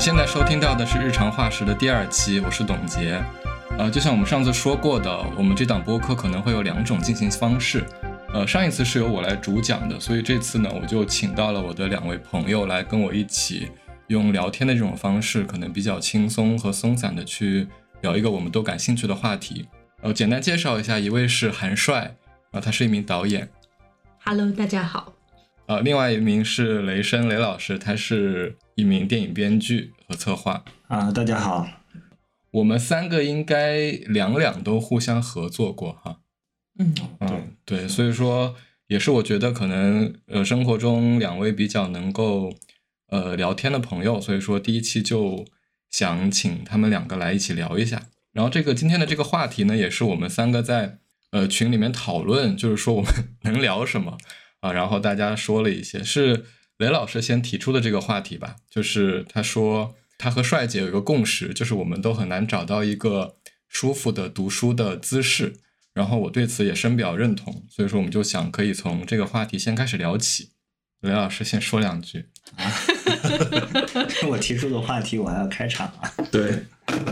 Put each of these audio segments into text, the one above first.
现在收听到的是《日常化石》的第二期，我是董洁。呃，就像我们上次说过的，我们这档播客可能会有两种进行方式。呃，上一次是由我来主讲的，所以这次呢，我就请到了我的两位朋友来跟我一起用聊天的这种方式，可能比较轻松和松散的去聊一个我们都感兴趣的话题。呃，简单介绍一下，一位是韩帅，啊，他是一名导演。Hello，大家好。呃，另外一名是雷声雷老师，他是一名电影编剧和策划。啊，大家好。我们三个应该两两都互相合作过哈。嗯嗯，对，所以说也是我觉得可能呃生活中两位比较能够呃聊天的朋友，所以说第一期就想请他们两个来一起聊一下。然后这个今天的这个话题呢，也是我们三个在呃群里面讨论，就是说我们 能聊什么。啊，然后大家说了一些，是雷老师先提出的这个话题吧，就是他说他和帅姐有一个共识，就是我们都很难找到一个舒服的读书的姿势，然后我对此也深表认同，所以说我们就想可以从这个话题先开始聊起，雷老师先说两句。啊，我提出的话题我还要开场啊，对，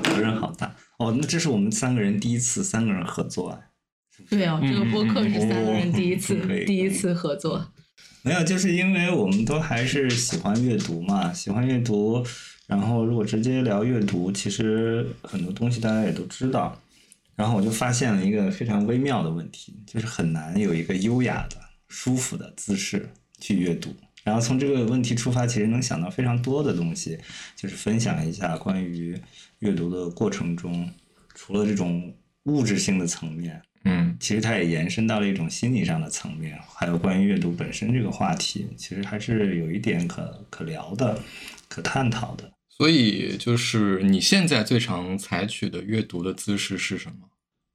责任好大。哦，那这是我们三个人第一次三个人合作啊。对啊，这个播客是三个人第一次第一次合作。没有，就是因为我们都还是喜欢阅读嘛，喜欢阅读。然后如果直接聊阅读，其实很多东西大家也都知道。然后我就发现了一个非常微妙的问题，就是很难有一个优雅的、舒服的姿势去阅读。然后从这个问题出发，其实能想到非常多的东西，就是分享一下关于阅读的过程中，除了这种物质性的层面。嗯，其实它也延伸到了一种心理上的层面，还有关于阅读本身这个话题，其实还是有一点可可聊的、可探讨的。所以，就是你现在最常采取的阅读的姿势是什么？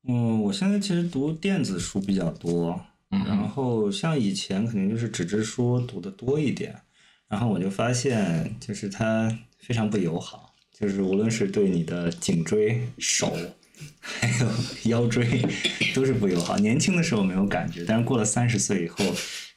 嗯，我现在其实读电子书比较多，然后像以前肯定就是纸质书读的多一点，然后我就发现，就是它非常不友好，就是无论是对你的颈椎、手。还 有腰椎都是不友好。年轻的时候没有感觉，但是过了三十岁以后，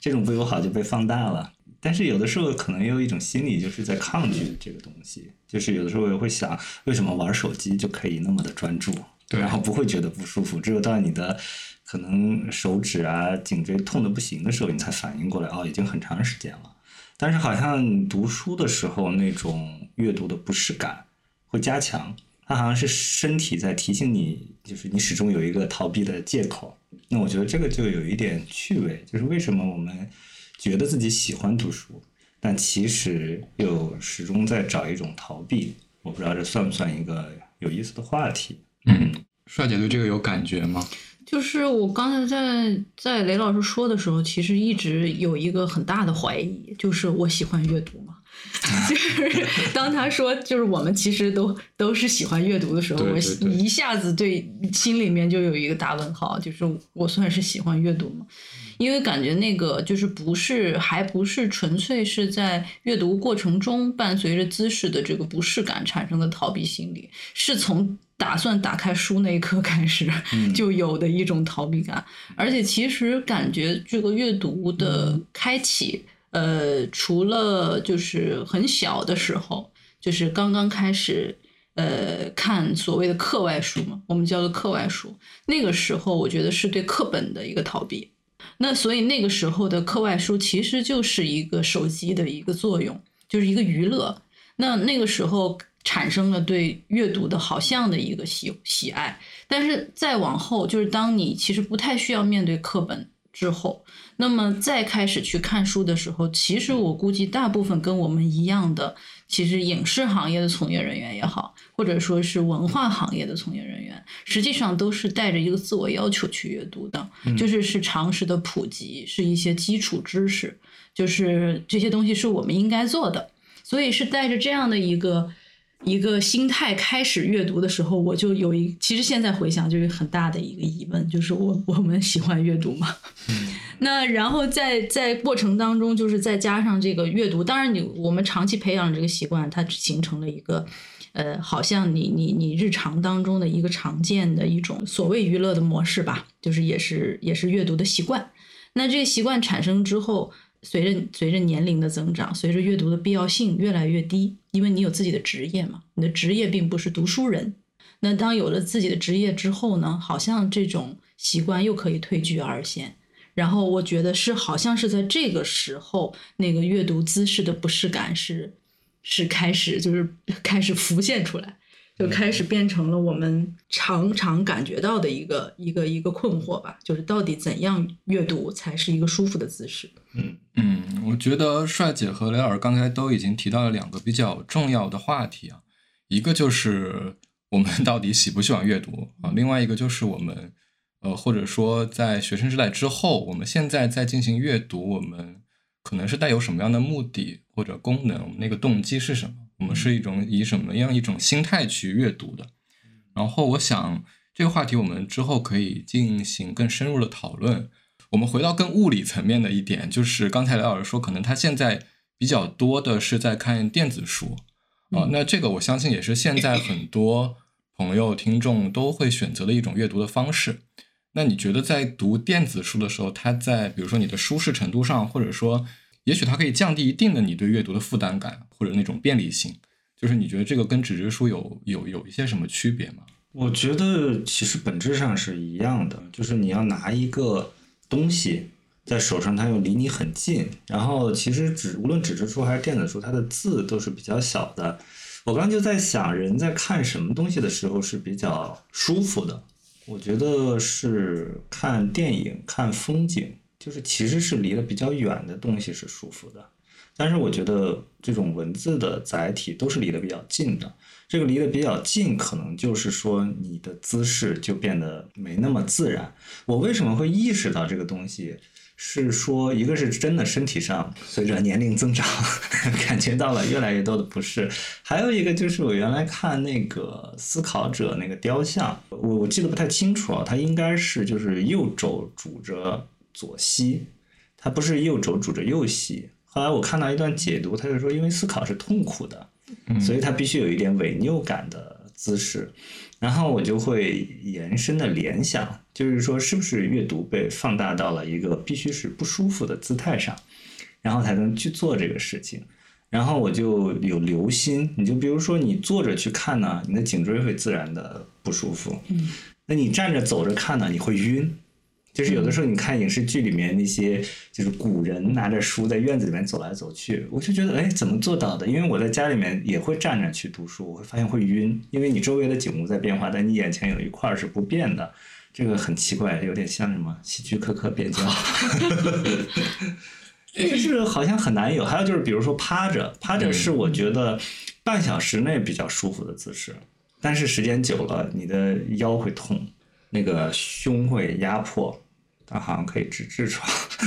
这种不友好就被放大了。但是有的时候可能也有一种心理，就是在抗拒这个东西。就是有的时候也会想，为什么玩手机就可以那么的专注，然后不会觉得不舒服？只有到你的可能手指啊、颈椎痛的不行的时候，你才反应过来，哦，已经很长时间了。但是好像读书的时候，那种阅读的不适感会加强。它好像是身体在提醒你，就是你始终有一个逃避的借口。那我觉得这个就有一点趣味，就是为什么我们觉得自己喜欢读书，但其实又始终在找一种逃避。我不知道这算不算一个有意思的话题。嗯，帅姐对这个有感觉吗？就是我刚才在在雷老师说的时候，其实一直有一个很大的怀疑，就是我喜欢阅读吗？就是当他说就是我们其实都都是喜欢阅读的时候，我一下子对心里面就有一个大问号，就是我算是喜欢阅读吗？因为感觉那个就是不是还不是纯粹是在阅读过程中伴随着姿势的这个不适感产生的逃避心理，是从打算打开书那一刻开始 就有的一种逃避感，而且其实感觉这个阅读的开启。呃，除了就是很小的时候，就是刚刚开始，呃，看所谓的课外书嘛，我们叫做课外书。那个时候，我觉得是对课本的一个逃避。那所以那个时候的课外书其实就是一个手机的一个作用，就是一个娱乐。那那个时候产生了对阅读的好像的一个喜喜爱，但是再往后，就是当你其实不太需要面对课本。之后，那么再开始去看书的时候，其实我估计大部分跟我们一样的，其实影视行业的从业人员也好，或者说是文化行业的从业人员，实际上都是带着一个自我要求去阅读的，就是是常识的普及，是一些基础知识，就是这些东西是我们应该做的，所以是带着这样的一个。一个心态开始阅读的时候，我就有一，其实现在回想，就有很大的一个疑问，就是我我们喜欢阅读吗？那然后在在过程当中，就是再加上这个阅读，当然你我们长期培养这个习惯，它形成了一个，呃，好像你你你日常当中的一个常见的一种所谓娱乐的模式吧，就是也是也是阅读的习惯。那这个习惯产生之后，随着随着年龄的增长，随着阅读的必要性越来越低，因为你有自己的职业嘛，你的职业并不是读书人。那当有了自己的职业之后呢，好像这种习惯又可以退居二线。然后我觉得是好像是在这个时候，那个阅读姿势的不适感是是开始就是 开始浮现出来。就开始变成了我们常常感觉到的一个一个一个困惑吧，就是到底怎样阅读才是一个舒服的姿势？嗯嗯，我觉得帅姐和雷尔刚才都已经提到了两个比较重要的话题啊，一个就是我们 到底喜不喜欢阅读啊，另外一个就是我们呃或者说在学生时代之后，我们现在在进行阅读，我们可能是带有什么样的目的或者功能，我们那个动机是什么？我们是一种以什么样一种心态去阅读的？然后我想这个话题我们之后可以进行更深入的讨论。我们回到更物理层面的一点，就是刚才雷老师说，可能他现在比较多的是在看电子书啊。那这个我相信也是现在很多朋友听众都会选择的一种阅读的方式。那你觉得在读电子书的时候，它在比如说你的舒适程度上，或者说？也许它可以降低一定的你对阅读的负担感，或者那种便利性。就是你觉得这个跟纸质书有有有一些什么区别吗？我觉得其实本质上是一样的，就是你要拿一个东西在手上，它又离你很近。然后其实纸无论纸质书还是电子书，它的字都是比较小的。我刚刚就在想，人在看什么东西的时候是比较舒服的？我觉得是看电影、看风景。就是其实是离得比较远的东西是舒服的，但是我觉得这种文字的载体都是离得比较近的。这个离得比较近，可能就是说你的姿势就变得没那么自然。我为什么会意识到这个东西？是说一个是真的身体上随着年龄增长 感觉到了越来越多的不适，还有一个就是我原来看那个思考者那个雕像，我我记得不太清楚啊，他应该是就是右肘拄着。左膝，他不是右肘拄着右膝。后来我看到一段解读，他就说，因为思考是痛苦的，所以它必须有一点违拗感的姿势。然后我就会延伸的联想，就是说，是不是阅读被放大到了一个必须是不舒服的姿态上，然后才能去做这个事情？然后我就有留心，你就比如说你坐着去看呢，你的颈椎会自然的不舒服。嗯，那你站着走着看呢，你会晕。就是有的时候你看影视剧里面那些，就是古人拿着书在院子里面走来走去，我就觉得哎，怎么做到的？因为我在家里面也会站着去读书，我会发现会晕，因为你周围的景物在变化，但你眼前有一块是不变的，这个很奇怪，有点像什么希区柯克变焦，就是好像很难有。还有就是比如说趴着，趴着是我觉得半小时内比较舒服的姿势，但是时间久了你的腰会痛，那个胸会压迫。它好像可以治痔疮，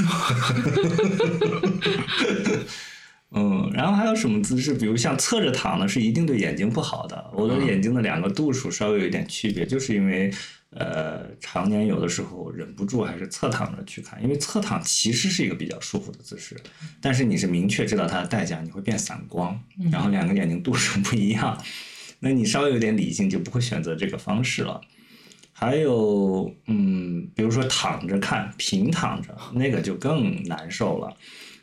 嗯，然后还有什么姿势？比如像侧着躺呢，是一定对眼睛不好的。我的眼睛的两个度数稍微有一点区别，就是因为呃，常年有的时候忍不住还是侧躺着去看，因为侧躺其实是一个比较舒服的姿势，但是你是明确知道它的代价，你会变散光，然后两个眼睛度数不一样，那你稍微有点理性就不会选择这个方式了。还有，嗯，比如说躺着看，平躺着，那个就更难受了。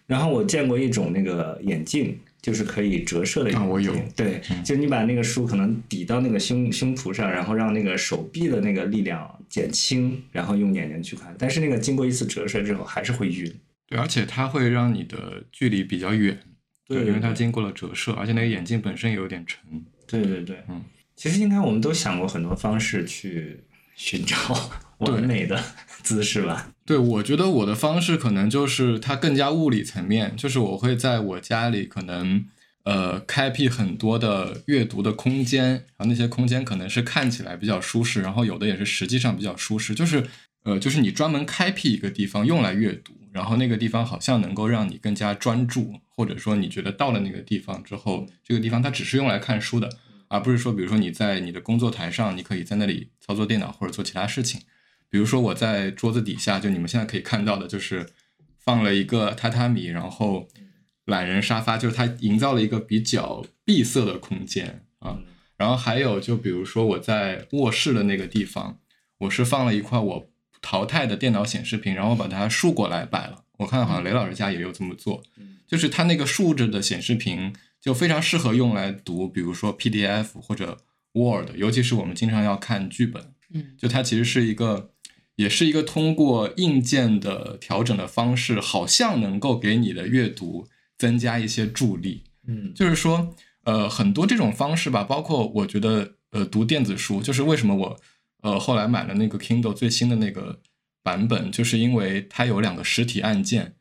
然后我见过一种那个眼镜，就是可以折射的眼镜。我有。对，就你把那个书可能抵到那个胸胸脯上，然后让那个手臂的那个力量减轻，然后用眼睛去看。但是那个经过一次折射之后，还是会晕。对，而且它会让你的距离比较远。对，因为它经过了折射，而且那个眼镜本身也有点沉。对对对，嗯，其实应该我们都想过很多方式去。寻找完美的姿势吧。对，我觉得我的方式可能就是它更加物理层面，就是我会在我家里可能呃开辟很多的阅读的空间，然后那些空间可能是看起来比较舒适，然后有的也是实际上比较舒适。就是呃，就是你专门开辟一个地方用来阅读，然后那个地方好像能够让你更加专注，或者说你觉得到了那个地方之后，这个地方它只是用来看书的。而不是说，比如说你在你的工作台上，你可以在那里操作电脑或者做其他事情。比如说我在桌子底下，就你们现在可以看到的，就是放了一个榻榻米，然后懒人沙发，就是它营造了一个比较闭塞的空间啊。然后还有，就比如说我在卧室的那个地方，我是放了一块我淘汰的电脑显示屏，然后把它竖过来摆了。我看好像雷老师家也有这么做，就是它那个竖着的显示屏就非常适合用来读，比如说 PDF 或者 Word，尤其是我们经常要看剧本，嗯，就它其实是一个，也是一个通过硬件的调整的方式，好像能够给你的阅读增加一些助力。嗯就是说，呃，很多这种方式吧，包括我觉得，呃，读电子书，就是为什么我，呃，后来买了那个 Kindle 最新的那个版本，就是因为它有两个实体按键，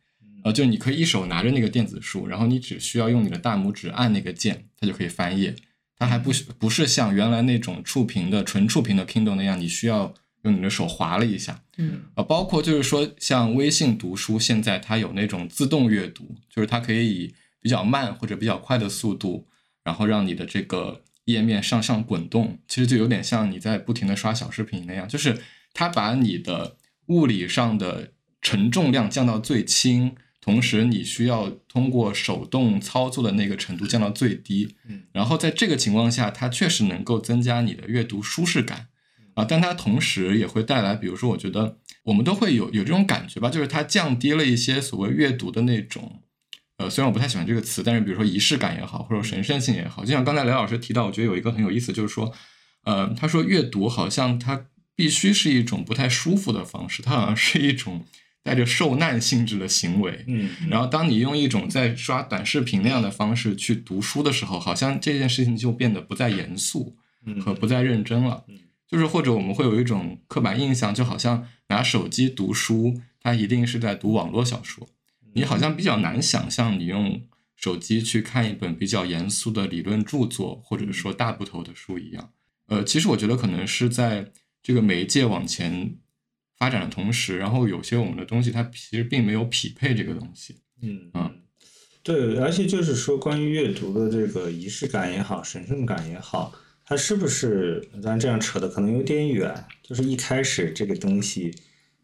呃，就你可以一手拿着那个电子书，然后你只需要用你的大拇指按那个键，它就可以翻页。它还不是不是像原来那种触屏的纯触屏的 Kindle 那样，你需要用你的手划了一下。嗯呃，包括就是说，像微信读书，现在它有那种自动阅读，就是它可以以比较慢或者比较快的速度，然后让你的这个页面上上滚动，其实就有点像你在不停的刷小视频那样，就是它把你的物理上的承重量降到最轻，同时你需要通过手动操作的那个程度降到最低，嗯，然后在这个情况下，它确实能够增加你的阅读舒适感。啊，但它同时也会带来，比如说，我觉得我们都会有有这种感觉吧，就是它降低了一些所谓阅读的那种，呃，虽然我不太喜欢这个词，但是比如说仪式感也好，或者神圣性也好，就像刚才雷老师提到，我觉得有一个很有意思，就是说，呃，他说阅读好像它必须是一种不太舒服的方式，它好像是一种带着受难性质的行为，嗯然后，当你用一种在刷短视频那样的方式去读书的时候，好像这件事情就变得不再严肃嗯和不再认真了。就是或者我们会有一种刻板印象，就好像拿手机读书，它一定是在读网络小说。你好像比较难想象你用手机去看一本比较严肃的理论著作，或者说大部头的书一样。呃，其实我觉得可能是在这个媒介往前发展的同时，然后有些我们的东西它其实并没有匹配这个东西。嗯嗯，对，而且就是说，关于阅读的这个仪式感也好，神圣感也好，它是不是咱这样扯的可能有点远？就是一开始这个东西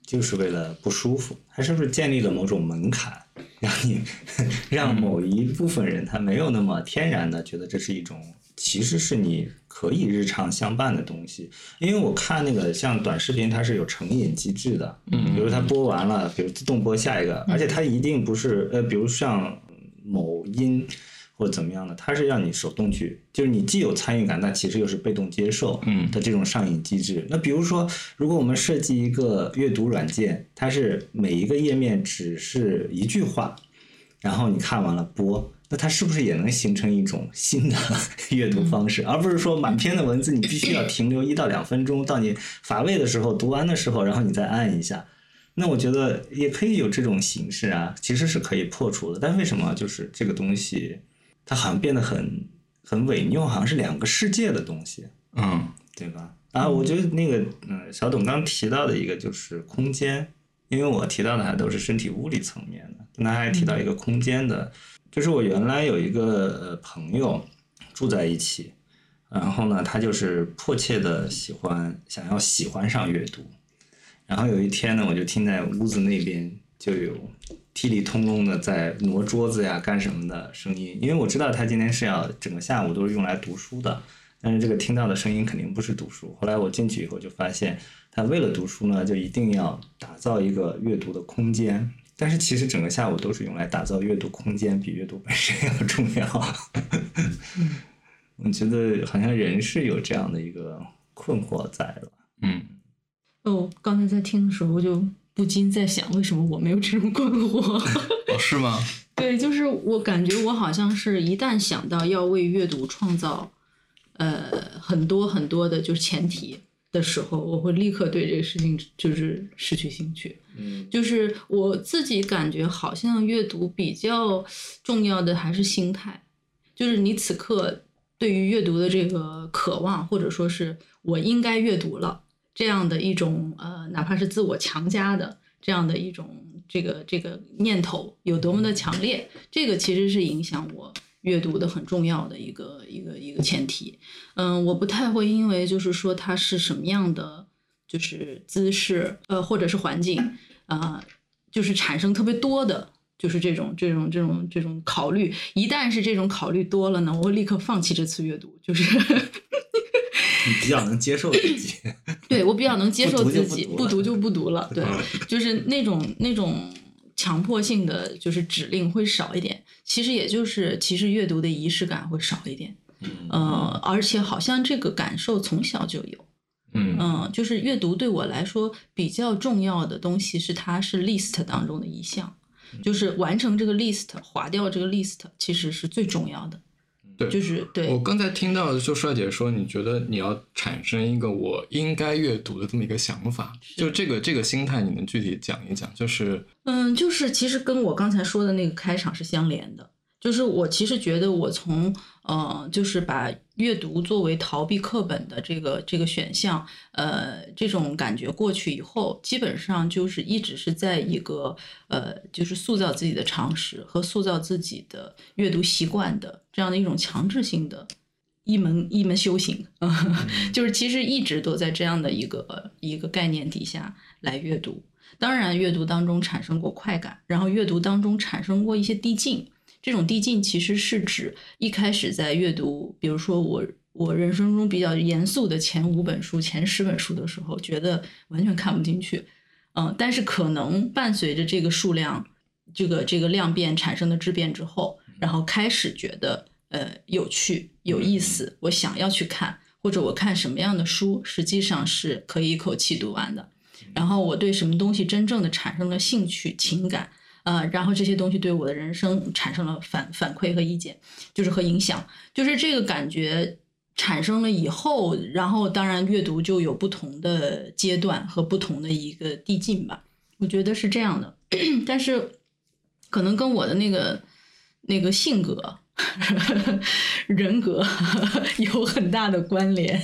就是为了不舒服，它是不是建立了某种门槛，让你 让某一部分人他没有那么天然的觉得这是一种，其实是你可以日常相伴的东西。因为我看那个像短视频，它是有成瘾机制的，嗯比如它播完了，比如自动播下一个，而且它一定不是呃，比如像某音或者怎么样的，它是让你手动去，就是你既有参与感，但其实又是被动接受嗯的这种上瘾机制。那比如说，如果我们设计一个阅读软件，它是每一个页面只是一句话，然后你看完了播。那它是不是也能形成一种新的 阅读方式，而不是说满篇的文字你必须要停留一到两分钟，到你乏味的时候读完的时候，然后你再按一下。那我觉得也可以有这种形式啊，其实是可以破除的。但为什么就是这个东西，它好像变得很很伪拗，好像是两个世界的东西，嗯对吧？啊，我觉得那个嗯，小董刚提到的一个就是空间，因为我提到的还都是身体物理层面的，那还提到一个空间的，就是我原来有一个呃朋友住在一起，然后呢，他就是迫切的喜欢想要喜欢上阅读，然后有一天呢，我就听在屋子那边就有踢里通通的在挪桌子呀干什么的声音，因为我知道他今天是要整个下午都是用来读书的，但是这个听到的声音肯定不是读书。后来我进去以后就发现，他为了读书呢，就一定要打造一个阅读的空间。但是其实整个下午都是用来打造阅读空间，比阅读本身要重要。我觉得好像人是有这样的一个困惑在的。嗯哦，刚才在听的时候，就不禁在想，为什么我没有这种困惑？哦，是吗？对，就是我感觉我好像是一旦想到要为阅读创造呃很多很多的就是前提的时候，我会立刻对这个事情就是失去兴趣。嗯就是我自己感觉好像阅读比较重要的还是心态，就是你此刻对于阅读的这个渴望，或者说是我应该阅读了这样的一种呃，哪怕是自我强加的这样的一种这个这个念头有多么的强烈，这个其实是影响我阅读的很重要的一个一个一个前提。嗯，我不太会因为就是说它是什么样的。就是姿势，呃，或者是环境，啊、就是产生特别多的，就是这种这种这种这种考虑。一旦是这种考虑多了呢，我会立刻放弃这次阅读。就是你比较能接受自己。对我比较能接受自己，不读就不读了。对，就是那种那种强迫性的就是指令会少一点，其实也就是其实阅读的仪式感会少一点，呃，而且好像这个感受从小就有，嗯。嗯，就是阅读对我来说比较重要的东西是它是 list 当中的一项，就是完成这个 list，划掉这个 list 其实是最重要的，对就是对我刚才听到，就帅姐说，你觉得你要产生一个我应该阅读的这么一个想法，就这个这个心态，你能具体讲一讲？就是嗯，就是其实跟我刚才说的那个开场是相连的，就是我其实觉得我从呃，就是把阅读作为逃避课本的这个这个选项，呃，这种感觉过去以后，基本上就是一直是在一个呃，就是塑造自己的常识和塑造自己的阅读习惯的这样的一种强制性的。一门一门修行，就是其实一直都在这样的一个一个概念底下来阅读。当然，阅读当中产生过快感，然后阅读当中产生过一些递进。这种递进其实是指一开始在阅读，比如说我我人生中比较严肃的前五本书、前十本书的时候，觉得完全看不进去，嗯，但是可能伴随着这个数量、这个这个量变产生的质变之后，然后开始觉得呃有趣、有意思，我想要去看，或者我看什么样的书，实际上是可以一口气读完的。然后我对什么东西真正的产生了兴趣、情感，呃，然后这些东西对我的人生产生了反反馈和意见，就是和影响，就是这个感觉产生了以后，然后当然阅读就有不同的阶段和不同的一个递进吧，我觉得是这样的，但是可能跟我的那个那个性格。人格 有很大的关联，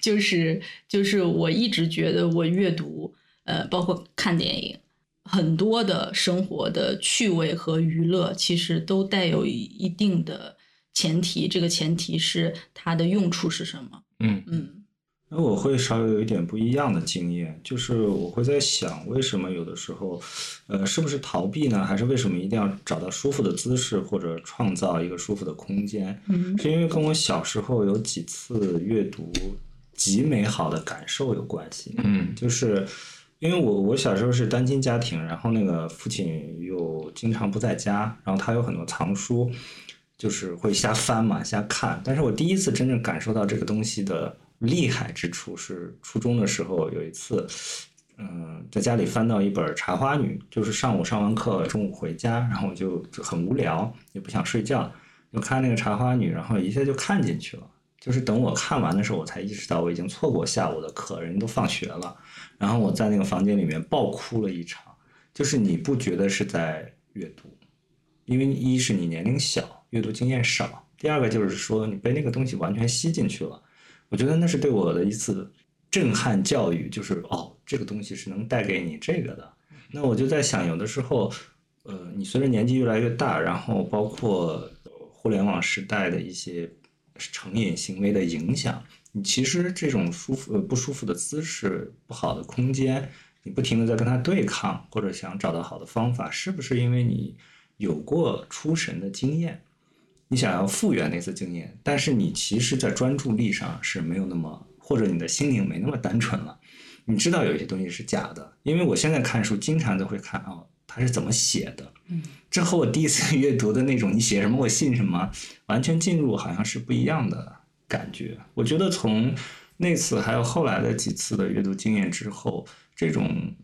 就是就是我一直觉得我阅读，呃，包括看电影，很多的生活的趣味和娱乐，其实都带有一定的前提，这个前提是它的用处是什么？嗯嗯那我会稍微有一点不一样的经验，就是我会在想，为什么有的时候，呃，是不是逃避呢？还是为什么一定要找到舒服的姿势，或者创造一个舒服的空间？嗯是因为跟我小时候有几次阅读极美好的感受有关系。嗯就是因为我我小时候是单亲家庭，然后那个父亲又经常不在家，然后他有很多藏书，就是会瞎翻嘛，瞎看。但是我第一次真正感受到这个东西的厉害之处是初中的时候有一次，嗯，在家里翻到一本《茶花女》，就是上午上完课，中午回家，然后我就很无聊，也不想睡觉，就看那个《茶花女》，然后一下就看进去了。就是等我看完的时候，我才意识到我已经错过下午的课，人都放学了。然后我在那个房间里面爆哭了一场。就是你不觉得是在阅读，因为一是你年龄小，阅读经验少；第二个就是说你被那个东西完全吸进去了。我觉得那是对我的一次震撼教育，就是哦，这个东西是能带给你这个的。那我就在想，有的时候，呃，你随着年纪越来越大，然后包括互联网时代的一些成瘾行为的影响，你其实这种舒服呃不舒服的姿势、不好的空间，你不停的在跟它对抗，或者想找到好的方法，是不是因为你有过出神的经验？你想要复原那次经验，但是你其实，在专注力上是没有那么，或者你的心灵没那么单纯了。你知道有一些东西是假的，因为我现在看书经常都会看哦，他是怎么写的，嗯，这和我第一次阅读的那种你写什么我信什么，完全进入好像是不一样的感觉。我觉得从那次还有后来的几次的阅读经验之后，这种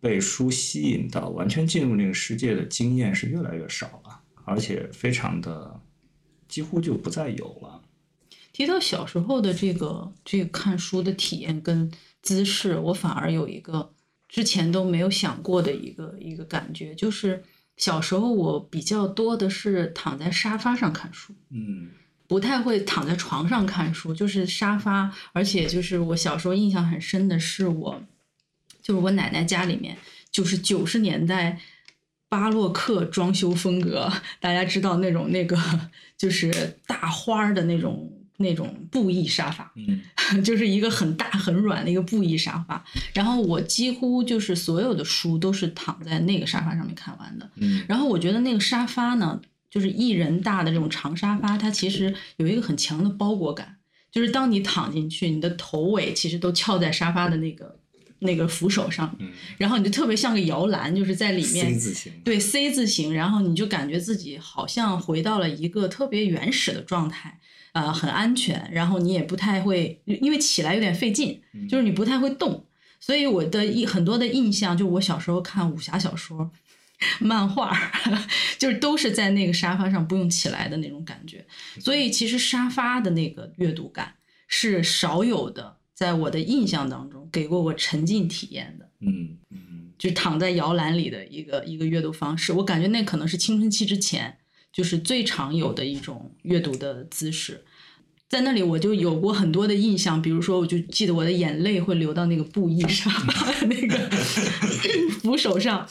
被书吸引到完全进入那个世界的经验是越来越少了，而且非常的几乎就不再有了。提到小时候的这个这个看书的体验跟姿势，我反而有一个之前都没有想过的一个一个感觉，就是小时候我比较多的是躺在沙发上看书，嗯不太会躺在床上看书，就是沙发，而且就是我小时候印象很深的是我，就是我奶奶家里面，就是九十年代巴洛克装修风格，大家知道那种那个就是大花儿的那种那种布艺沙发，嗯 就是一个很大很软的一个布艺沙发，然后我几乎就是所有的书都是躺在那个沙发上面看完的，嗯。然后我觉得那个沙发呢，就是一人大的这种长沙发，它其实有一个很强的包裹感，就是当你躺进去，你的头尾其实都翘在沙发的那个那个扶手上，然后你就特别像个摇篮，就是在里面 C 字形，对 C 字形，然后你就感觉自己好像回到了一个特别原始的状态，呃，很安全，然后你也不太会，因为起来有点费劲，就是你不太会动，所以我的一很多的印象，就我小时候看武侠小说。漫画 就是都是在那个沙发上不用起来的那种感觉，所以其实沙发的那个阅读感是少有的，在我的印象当中给过我沉浸体验的。嗯嗯，就躺在摇篮里的一个一个阅读方式，我感觉那可能是青春期之前就是最常有的一种阅读的姿势。在那里我就有过很多的印象，比如说我就记得我的眼泪会流到那个布艺上，那个扶手上。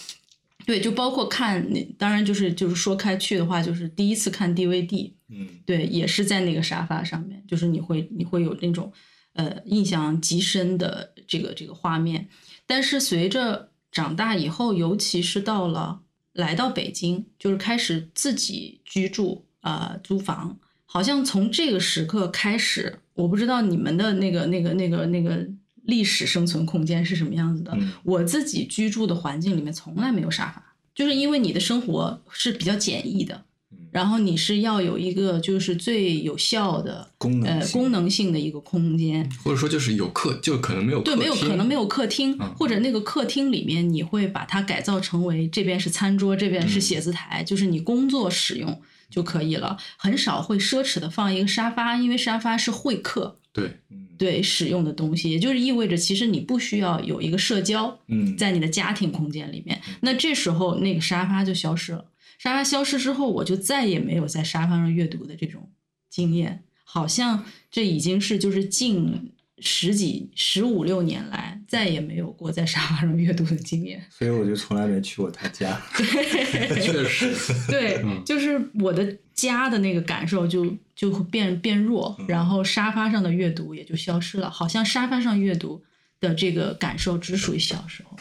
对，就包括看，当然就是就是说开去的话，就是第一次看 DVD，嗯，对，也是在那个沙发上面，就是你会你会有那种呃印象极深的这个这个画面。但是随着长大以后，尤其是到了来到北京，就是开始自己居住啊租房，好像从这个时刻开始，我不知道你们的那个那个那个那个。历史生存空间是什么样子的？我自己居住的环境里面从来没有沙发，就是因为你的生活是比较简易的，然后你是要有一个就是最有效的功能呃功能性的一个空间，或者说就是有客就可能没有对没有可能没有客厅，或者那个客厅里面你会把它改造成为这边是餐桌，这边是写字台，就是你工作使用就可以了，很少会奢侈的放一个沙发，因为沙发是会客。对，对，使用的东西，也就是意味着，其实你不需要有一个社交，嗯，在你的家庭空间里面，那这时候那个沙发就消失了。沙发消失之后，我就再也没有在沙发上阅读的这种经验，好像这已经是就是近。十几十五六年来，再也没有过在沙发上阅读的经验，所以我就从来没去过他家。对，确实，对，就是我的家的那个感受就就会变变弱，然后沙发上的阅读也就消失了，好像沙发上阅读的这个感受只属于小时候。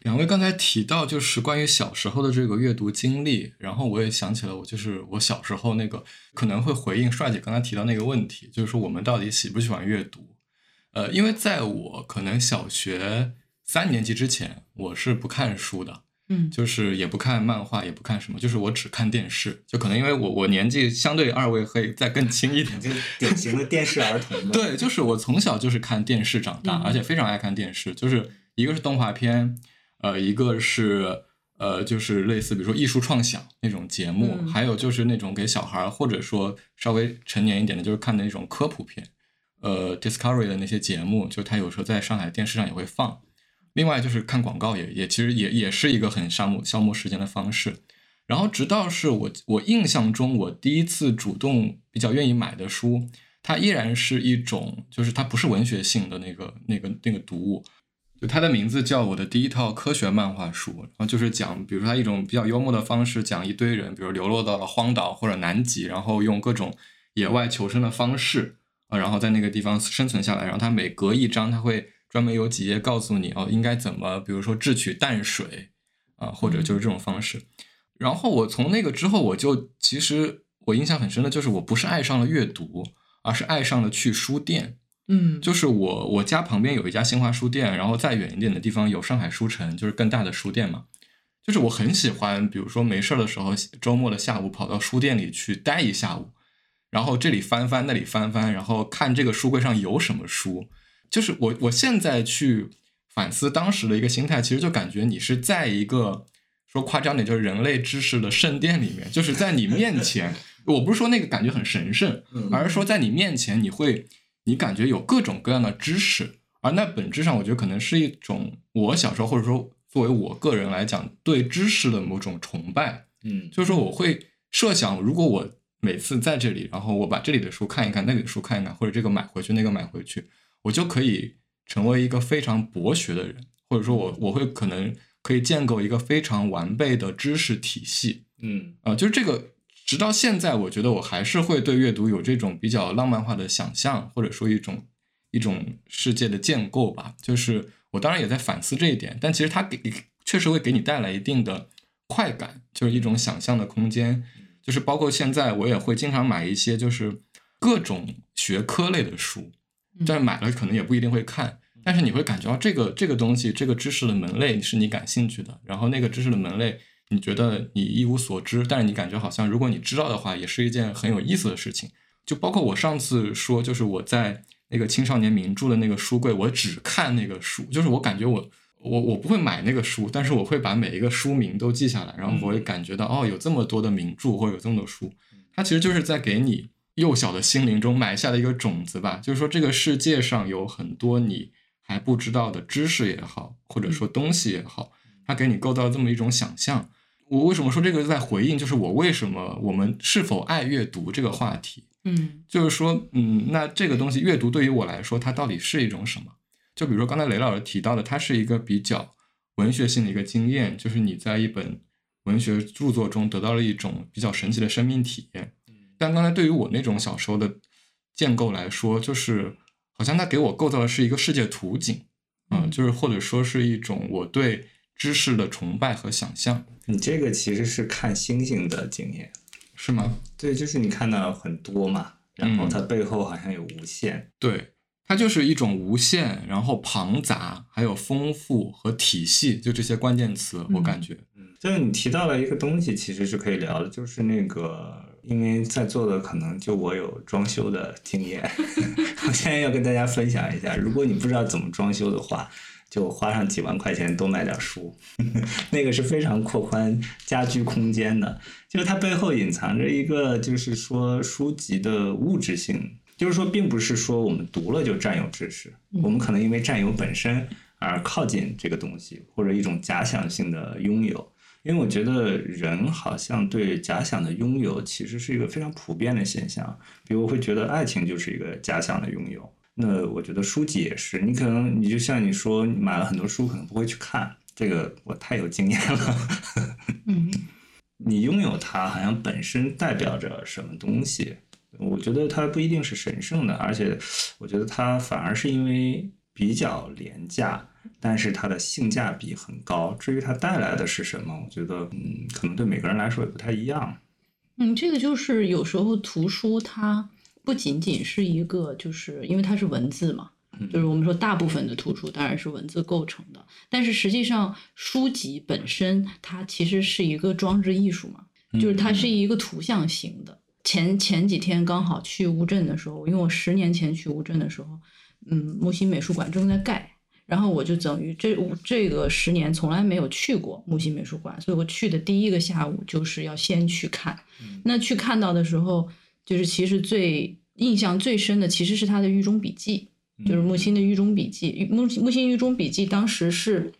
两位刚才提到就是关于小时候的这个阅读经历，然后我也想起了我就是我小时候那个可能会回应帅姐刚才提到那个问题，就是说我们到底喜不喜欢阅读？呃，因为在我可能小学三年级之前，我是不看书的，嗯，就是也不看漫画，也不看什么，就是我只看电视。就可能因为我我年纪相对二位会再更轻一点，就典型的电视儿童。对，就是我从小就是看电视长大，而且非常爱看电视。就是一个是动画片，呃，一个是呃，就是类似比如说艺术创想那种节目，还有就是那种给小孩或者说稍微成年一点的，就是看的那种科普片。呃，Discovery 的那些节目，就他有时候在上海电视上也会放。另外就是看广告，也也其实也也是一个很消磨消磨时间的方式。然后直到是我我印象中，我第一次主动比较愿意买的书，它依然是一种，就是它不是文学性的那个那个那个读物。就它的名字叫我的第一套科学漫画书，然后就是讲，比如说它一种比较幽默的方式，讲一堆人，比如流落到了荒岛或者南极，然后用各种野外求生的方式。啊，然后在那个地方生存下来，然后它每隔一章，它会专门有几页告诉你哦，应该怎么，比如说制取淡水啊，或者就是这种方式。然后我从那个之后，我就其实我印象很深的就是，我不是爱上了阅读，而是爱上了去书店。嗯，就是我我家旁边有一家新华书店，然后再远一点的地方有上海书城，就是更大的书店嘛。就是我很喜欢，比如说没事儿的时候，周末的下午跑到书店里去待一下午。然后这里翻翻，那里翻翻，然后看这个书柜上有什么书。就是我我现在去反思当时的一个心态，其实就感觉你是在一个说夸张点，就是人类知识的圣殿里面，就是在你面前。我不是说那个感觉很神圣，而是说在你面前，你会你感觉有各种各样的知识。而那本质上，我觉得可能是一种我小时候或者说作为我个人来讲对知识的某种崇拜。嗯，就是说我会设想，如果我。每次在这里，然后我把这里的书看一看，那里的书看一看，或者这个买回去，那个买回去，我就可以成为一个非常博学的人，或者说，我我会可能可以建构一个非常完备的知识体系。嗯，啊，就是这个，直到现在，我觉得我还是会对阅读有这种比较浪漫化的想象，或者说一种一种世界的建构吧。就是我当然也在反思这一点，但其实它给确实会给你带来一定的快感，就是一种想象的空间。就是包括现在，我也会经常买一些就是各种学科类的书，但是买了可能也不一定会看。但是你会感觉到这个这个东西，这个知识的门类是你感兴趣的，然后那个知识的门类你觉得你一无所知，但是你感觉好像如果你知道的话，也是一件很有意思的事情。就包括我上次说，就是我在那个青少年名著的那个书柜，我只看那个书，就是我感觉我我我不会买那个书，但是我会把每一个书名都记下来，然后我会感觉到哦，有这么多的名著或者有这么多书，它其实就是在给你幼小的心灵中埋下的一个种子吧。就是说，这个世界上有很多你还不知道的知识也好，或者说东西也好，它给你构造了这么一种想象。我为什么说这个在回应？就是我为什么我们是否爱阅读这个话题？嗯，就是说，嗯，那这个东西阅读对于我来说，它到底是一种什么？就比如说刚才雷老师提到的，它是一个比较文学性的一个经验，就是你在一本文学著作中得到了一种比较神奇的生命体验。但刚才对于我那种小时候的建构来说，就是好像它给我构造的是一个世界图景，嗯，就是或者说是一种我对知识的崇拜和想象。你这个其实是看星星的经验。是吗？对，就是你看到很多嘛，然后它背后好像有无限。对，它就是一种无限，然后庞杂，还有丰富和体系，就这些关键词，我感觉。嗯，就是你提到了一个东西，其实是可以聊的，就是那个，因为在座的可能就我有装修的经验，我现在要跟大家分享一下，如果你不知道怎么装修的话。就花上几万块钱多买点书，那个是非常扩宽家居空间的。就是它背后隐藏着一个，就是说书籍的物质性，就是说并不是说我们读了就占有知识，我们可能因为占有本身而靠近这个东西，或者一种假想性的拥有。因为我觉得人好像对假想的拥有其实是一个非常普遍的现象，比如我会觉得爱情就是一个假想的拥有。那我觉得书籍也是，你可能你就像你说，你买了很多书，可能不会去看，这个我太有经验了。嗯，你拥有它，好像本身代表着什么东西？我觉得它不一定是神圣的，而且我觉得它反而是因为比较廉价，但是它的性价比很高。至于它带来的是什么，我觉得嗯，可能对每个人来说也不太一样。嗯，这个就是有时候图书它。不仅仅是一个，就是因为它是文字嘛，就是我们说大部分的图书当然是文字构成的，但是实际上书籍本身它其实是一个装置艺术嘛，就是它是一个图像型的。前前几天刚好去乌镇的时候，因为我十年前去乌镇的时候，嗯，木心美术馆正在盖，然后我就等于这这个十年从来没有去过木心美术馆，所以我去的第一个下午就是要先去看，那去看到的时候。就是其实最印象最深的其实是他的狱中笔记，就是木心的狱中笔记。木木心狱中笔记当时是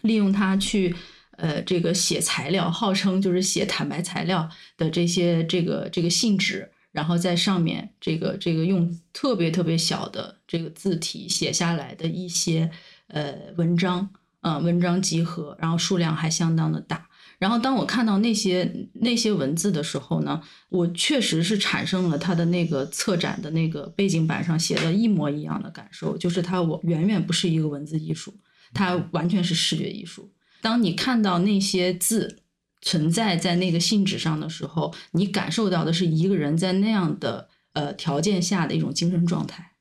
利用他去呃这个写材料，号称就是写坦白材料的这些这个这个信纸，然后在上面这个这个用特别特别小的这个字体写下来的一些呃文章，嗯文章集合，然后数量还相当的大。然后当我看到那些那些文字的时候呢，我确实是产生了他的那个策展的那个背景板上写的一模一样的感受，就是它我远远不是一个文字艺术，它完全是视觉艺术。当你看到那些字存在在那个信纸上的时候，你感受到的是一个人在那样的呃条件下的一种精神状态。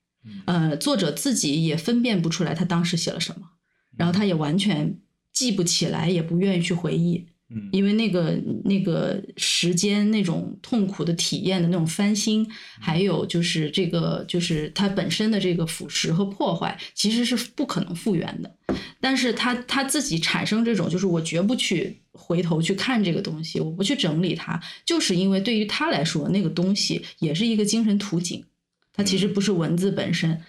呃，作者自己也分辨不出来他当时写了什么，然后他也完全记不起来，也不愿意去回忆。因为那个那个时间那种痛苦的体验的那种翻新，还有就是这个就是它本身的这个腐蚀和破坏，其实是不可能复原的。但是他他自己产生这种，就是我绝不去回头去看这个东西，我不去整理它，就是因为对于他来说，那个东西也是一个精神图景，它其实不是文字本身。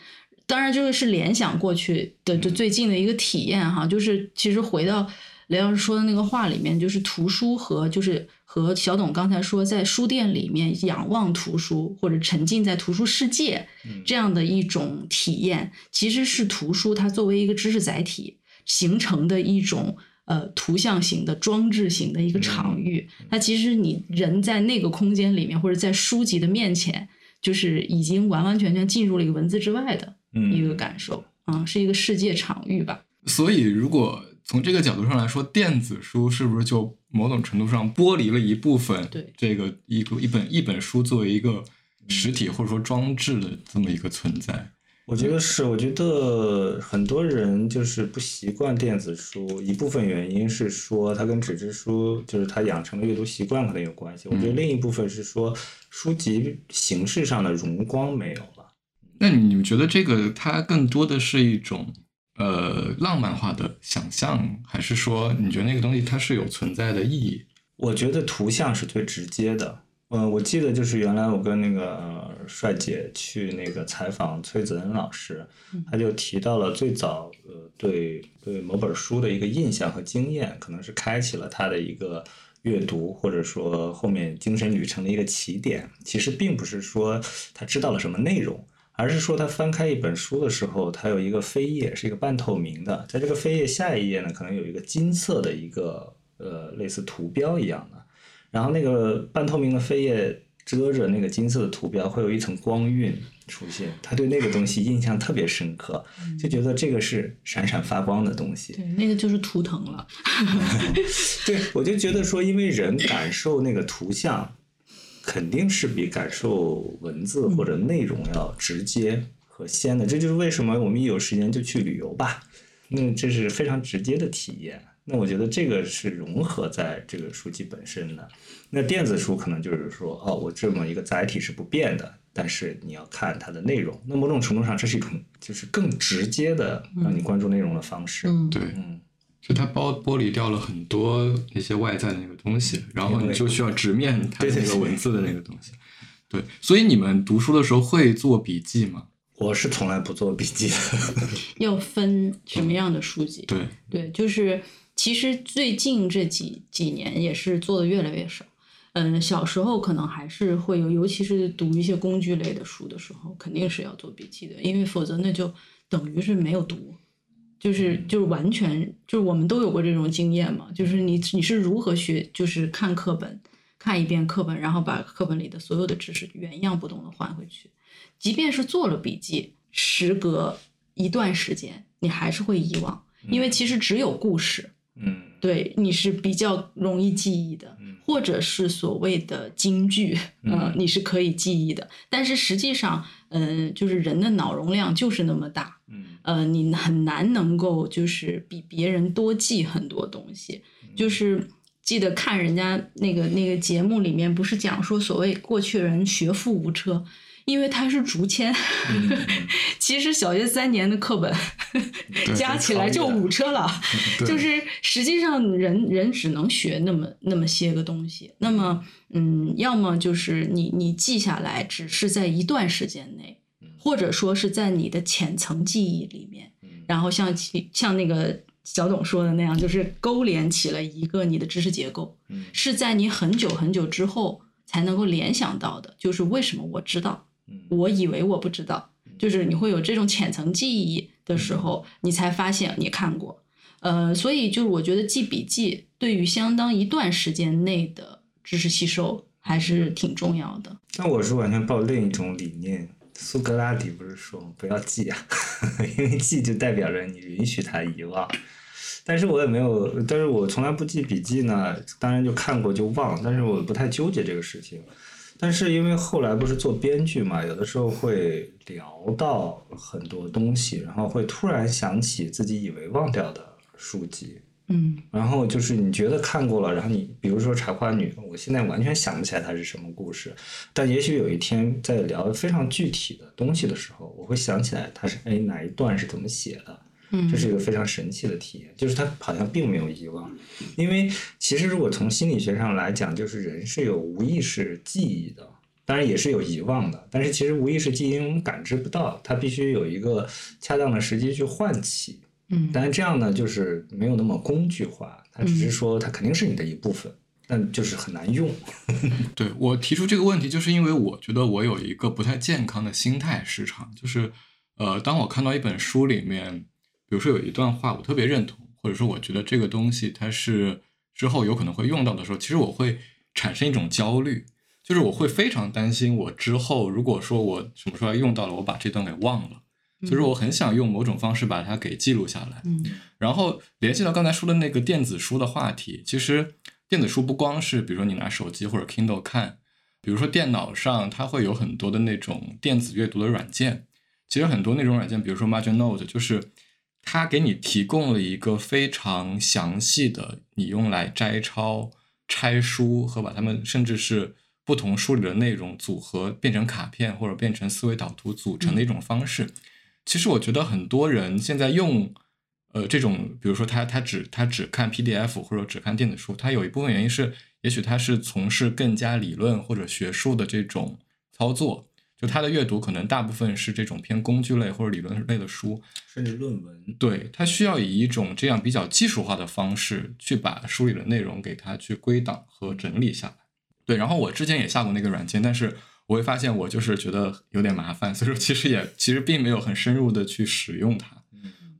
当然，这个是联想过去的就最近的一个体验哈，就是其实回到。雷老师说的那个话里面，就是图书和就是和小董刚才说，在书店里面仰望图书或者沉浸在图书世界这样的一种体验，其实是图书它作为一个知识载体形成的一种呃图像型的装置型的一个场域。它其实你人在那个空间里面或者在书籍的面前，就是已经完完全全进入了一个文字之外的一个感受，嗯，是一个世界场域吧。所以如果。从这个角度上来说，电子书是不是就某种程度上剥离了一部分？对这个一个一本一本书作为一个实体或者说装置的这么一个存在？我觉得是，我觉得很多人就是不习惯电子书，一部分原因是说它跟纸质书就是他养成的阅读习惯可能有关系。我觉得另一部分是说书籍形式上的荣光没有了。那你们觉得这个它更多的是一种呃浪漫化的想象，还是说你觉得那个东西它是有存在的意义？我觉得图像是最直接的。嗯，我记得就是原来我跟那个帅姐去那个采访崔子恩老师，他就提到了最早呃对对某本书的一个印象和经验，可能是开启了他的一个阅读或者说后面精神旅程的一个起点。其实并不是说他知道了什么内容，而是说他翻开一本书的时候，它有一个扉页是一个半透明的，在这个扉页下一页呢，可能有一个金色的一个呃类似图标一样的。然后那个半透明的扉页遮着那个金色的图标，会有一层光晕出现。他对那个东西印象特别深刻，就觉得这个是闪闪发光的东西。对，那个就是图腾了。对，我就觉得说，因为人感受那个图像，肯定是比感受文字或者内容要直接和鲜的。这就是为什么我们一有时间就去旅游吧，那这是非常直接的体验。那我觉得这个是融合在这个书籍本身的。那电子书可能就是说，哦，我这么一个载体是不变的，但是你要看它的内容。那某种程度上，这是一种就是更直接的让你关注内容的方式。嗯，对，嗯，就它剥剥离掉了很多那些外在的那个东西，然后你就需要直面它的那个文字的那个东西。对，所以你们读书的时候会做笔记吗？我是从来不做笔记的。要分什么样的书籍？对，对，就是其实最近这几几年也是做的越来越少。嗯，小时候可能还是会有，尤其是读一些工具类的书的时候，肯定是要做笔记的，因为否则那就等于是没有读，就是就是完全就是我们都有过这种经验嘛，就是你你是如何学，就是看课本，看一遍课本，然后把课本里的所有的知识原样不动的还回去，即便是做了笔记，时隔一段时间，你还是会遗忘，因为其实只有故事。嗯，对你是比较容易记忆的，或者是所谓的金句，呃，你是可以记忆的。但是实际上，嗯、就是人的脑容量就是那么大，嗯呃，你很难能够就是比别人多记很多东西。就是记得看人家那个那个节目里面，不是讲说所谓过去人学富五车。因为它是竹签，其实小学三年的课本加起来就五车了，就是实际上人人只能学那么那么些个东西。那么，嗯，要么就是你你记下来，只是在一段时间内，或者说是在你的浅层记忆里面，然后像其像那个小董说的那样，就是勾连起了一个你的知识结构，嗯是在你很久很久之后才能够联想到的。就是为什么我知道，嗯我以为我不知道，就是你会有这种浅层记忆的时候，你才发现你看过。呃，所以就是我觉得记笔记对于相当一段时间内的知识吸收还是挺重要的。那我是完全抱另一种理念。苏格拉底不是说不要记啊，因为记就代表着你允许他遗忘。但是我也没有，但是我从来不记笔记呢。当然就看过就忘，但是我不太纠结这个事情。但是因为后来不是做编剧嘛，有的时候会聊到很多东西，然后会突然想起自己以为忘掉的书籍，嗯。然后就是你觉得看过了，然后你比如说《茶花女》，我现在完全想不起来它是什么故事，但也许有一天在聊非常具体的东西的时候，我会想起来它是哎哪一段是怎么写的，嗯，这是一个非常神奇的体验，就是它好像并没有遗忘，因为其实如果从心理学上来讲，就是人是有无意识记忆的。当然也是有遗忘的，但是其实无意识记忆我们感知不到，它必须有一个恰当的时机去唤起。嗯但是这样呢，就是没有那么工具化，它只是说它肯定是你的一部分，但就是很难用。对我提出这个问题，就是因为我觉得我有一个不太健康的心态市场，就是呃，当我看到一本书里面，比如说有一段话我特别认同，或者说我觉得这个东西它是之后有可能会用到的时候，其实我会产生一种焦虑，就是我会非常担心我之后如果说我什么时候用到了，我把这段给忘了。就是我很想用某种方式把它给记录下来，嗯。然后联系到刚才说的那个电子书的话题，其实电子书不光是比如说你拿手机或者 Kindle 看，比如说电脑上它会有很多的那种电子阅读的软件，其实很多那种软件，比如说 Margin Note，就是它给你提供了一个非常详细的你用来摘抄、拆书和把它们甚至是不同书里的内容组合变成卡片或者变成思维导图组成的一种方式。其实我觉得很多人现在用呃这种，比如说他他只他只看 PDF 或者只看电子书，他有一部分原因是，也许他是从事更加理论或者学术的这种操作。就他的阅读可能大部分是这种偏工具类或者理论类的书，甚至论文。对他需要以一种这样比较技术化的方式去把书里的内容给它去归档和整理下来。对，然后我之前也下过那个软件，但是我会发现我就是觉得有点麻烦，所以说其实也其实并没有很深入的去使用它。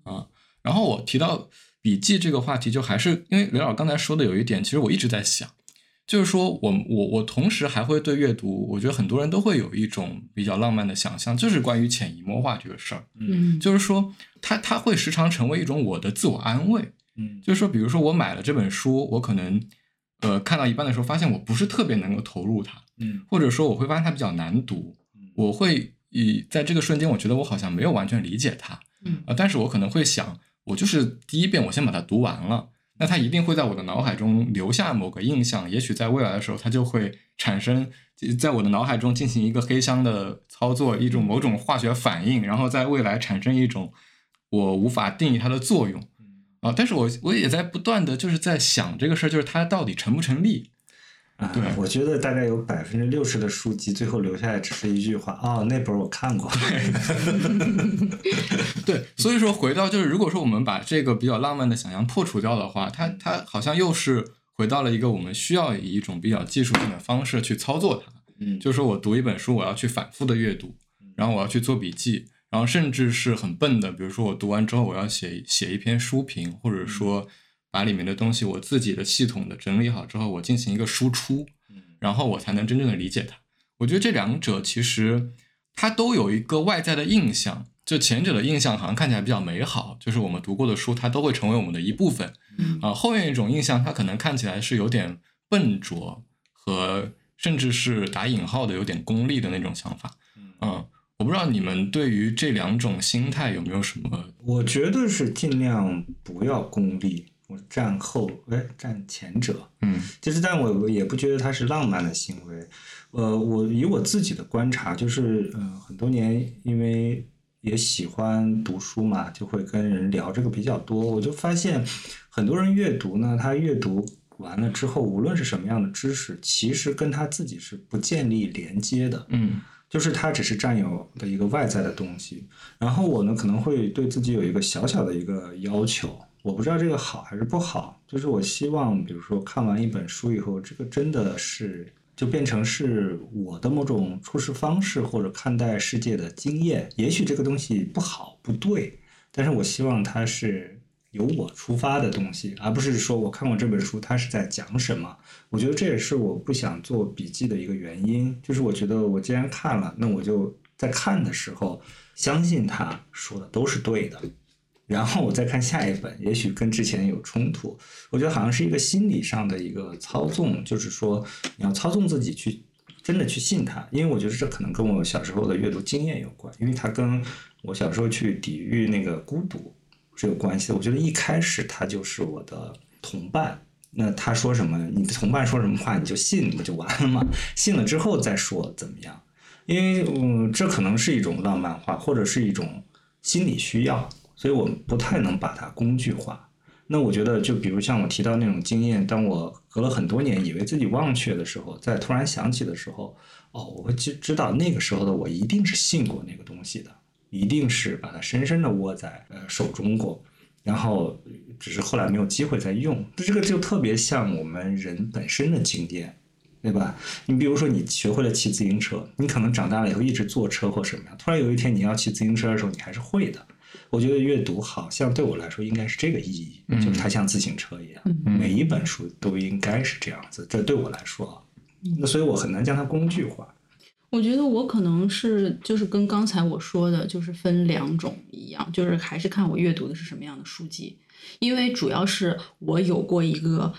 啊，然后我提到笔记这个话题，就还是因为刘老刚才说的有一点，其实我一直在想。就是说我我我同时还会对阅读，我觉得很多人都会有一种比较浪漫的想象，就是关于潜移默化这个事儿。嗯，就是说，它它会时常成为一种我的自我安慰。嗯，就是说，比如说我买了这本书，我可能呃看到一半的时候，发现我不是特别能够投入它，嗯，或者说我会发现它比较难读，我会以在这个瞬间，我觉得我好像没有完全理解它。嗯，呃，但是我可能会想，我就是第一遍我先把它读完了。那它一定会在我的脑海中留下某个印象，也许在未来的时候，它就会产生在我的脑海中进行一个黑箱的操作，一种某种化学反应，然后在未来产生一种我无法定义它的作用啊。但是我我也在不断的就是在想这个事儿，就是它到底成不成立？啊，对。我觉得大概有百分之六十的书籍最后留下来只是一句话哦，那本我看过。对，所以说回到就是，如果说我们把这个比较浪漫的想象破除掉的话，它它好像又是回到了一个我们需要以一种比较技术性的方式去操作它。嗯，就是说我读一本书，我要去反复的阅读，然后我要去做笔记，然后甚至是很笨的，比如说我读完之后，我要写写一篇书评，或者说把里面的东西我自己的系统的整理好之后，我进行一个输出，然后我才能真正的理解它。我觉得这两者其实它都有一个外在的印象，就前者的印象好像看起来比较美好，就是我们读过的书，它都会成为我们的一部分。嗯啊，后面一种印象，它可能看起来是有点笨拙和甚至是打引号的有点功利的那种想法。嗯，我不知道你们对于这两种心态有没有什么？我觉得是尽量不要功利，我站后哎站前者。嗯就是，但我也不觉得它是浪漫的行为。呃，我以我自己的观察，就是呃，很多年因为也喜欢读书嘛，就会跟人聊这个比较多。我就发现，很多人阅读呢，他阅读完了之后，无论是什么样的知识，其实跟他自己是不建立连接的。嗯就是它只是占有的一个外在的东西。然后我呢，可能会对自己有一个小小的一个要求，我不知道这个好还是不好。就是我希望，比如说看完一本书以后，这个真的是就变成是我的某种处事方式或者看待世界的经验。也许这个东西不好不对，但是我希望它是由我出发的东西，而不是说我看过这本书，它是在讲什么。我觉得这也是我不想做笔记的一个原因，就是我觉得我既然看了，那我就在看的时候相信他说的都是对的，然后我再看下一本，也许跟之前有冲突。我觉得好像是一个心理上的一个操纵，就是说你要操纵自己去真的去信他，因为我觉得这可能跟我小时候的阅读经验有关，因为它跟我小时候去抵御那个孤独是有关系的。我觉得一开始他就是我的同伴。那他说什么，你的同伴说什么话，你就信，不就完了吗？信了之后再说怎么样？因为嗯，这可能是一种浪漫化，或者是一种心理需要，所以我不太能把它工具化。那我觉得，就比如像我提到那种经验，当我隔了很多年，以为自己忘却的时候，再突然想起的时候，哦，我会知知道那个时候的我一定是信过那个东西的，一定是把它深深的握在呃手中过。然后只是后来没有机会再用，这个就特别像我们人本身的经验，对吧？你比如说你学会了骑自行车，你可能长大了以后一直坐车或什么样，突然有一天你要骑自行车的时候，你还是会的。我觉得阅读好像对我来说应该是这个意义，嗯就是它像自行车一样，嗯每一本书都应该是这样子。这对我来说啊，那所以我很难将它工具化。我觉得我可能是就是跟刚才我说的，就是分两种一样，就是还是看我阅读的是什么样的书籍，因为主要是我有过一个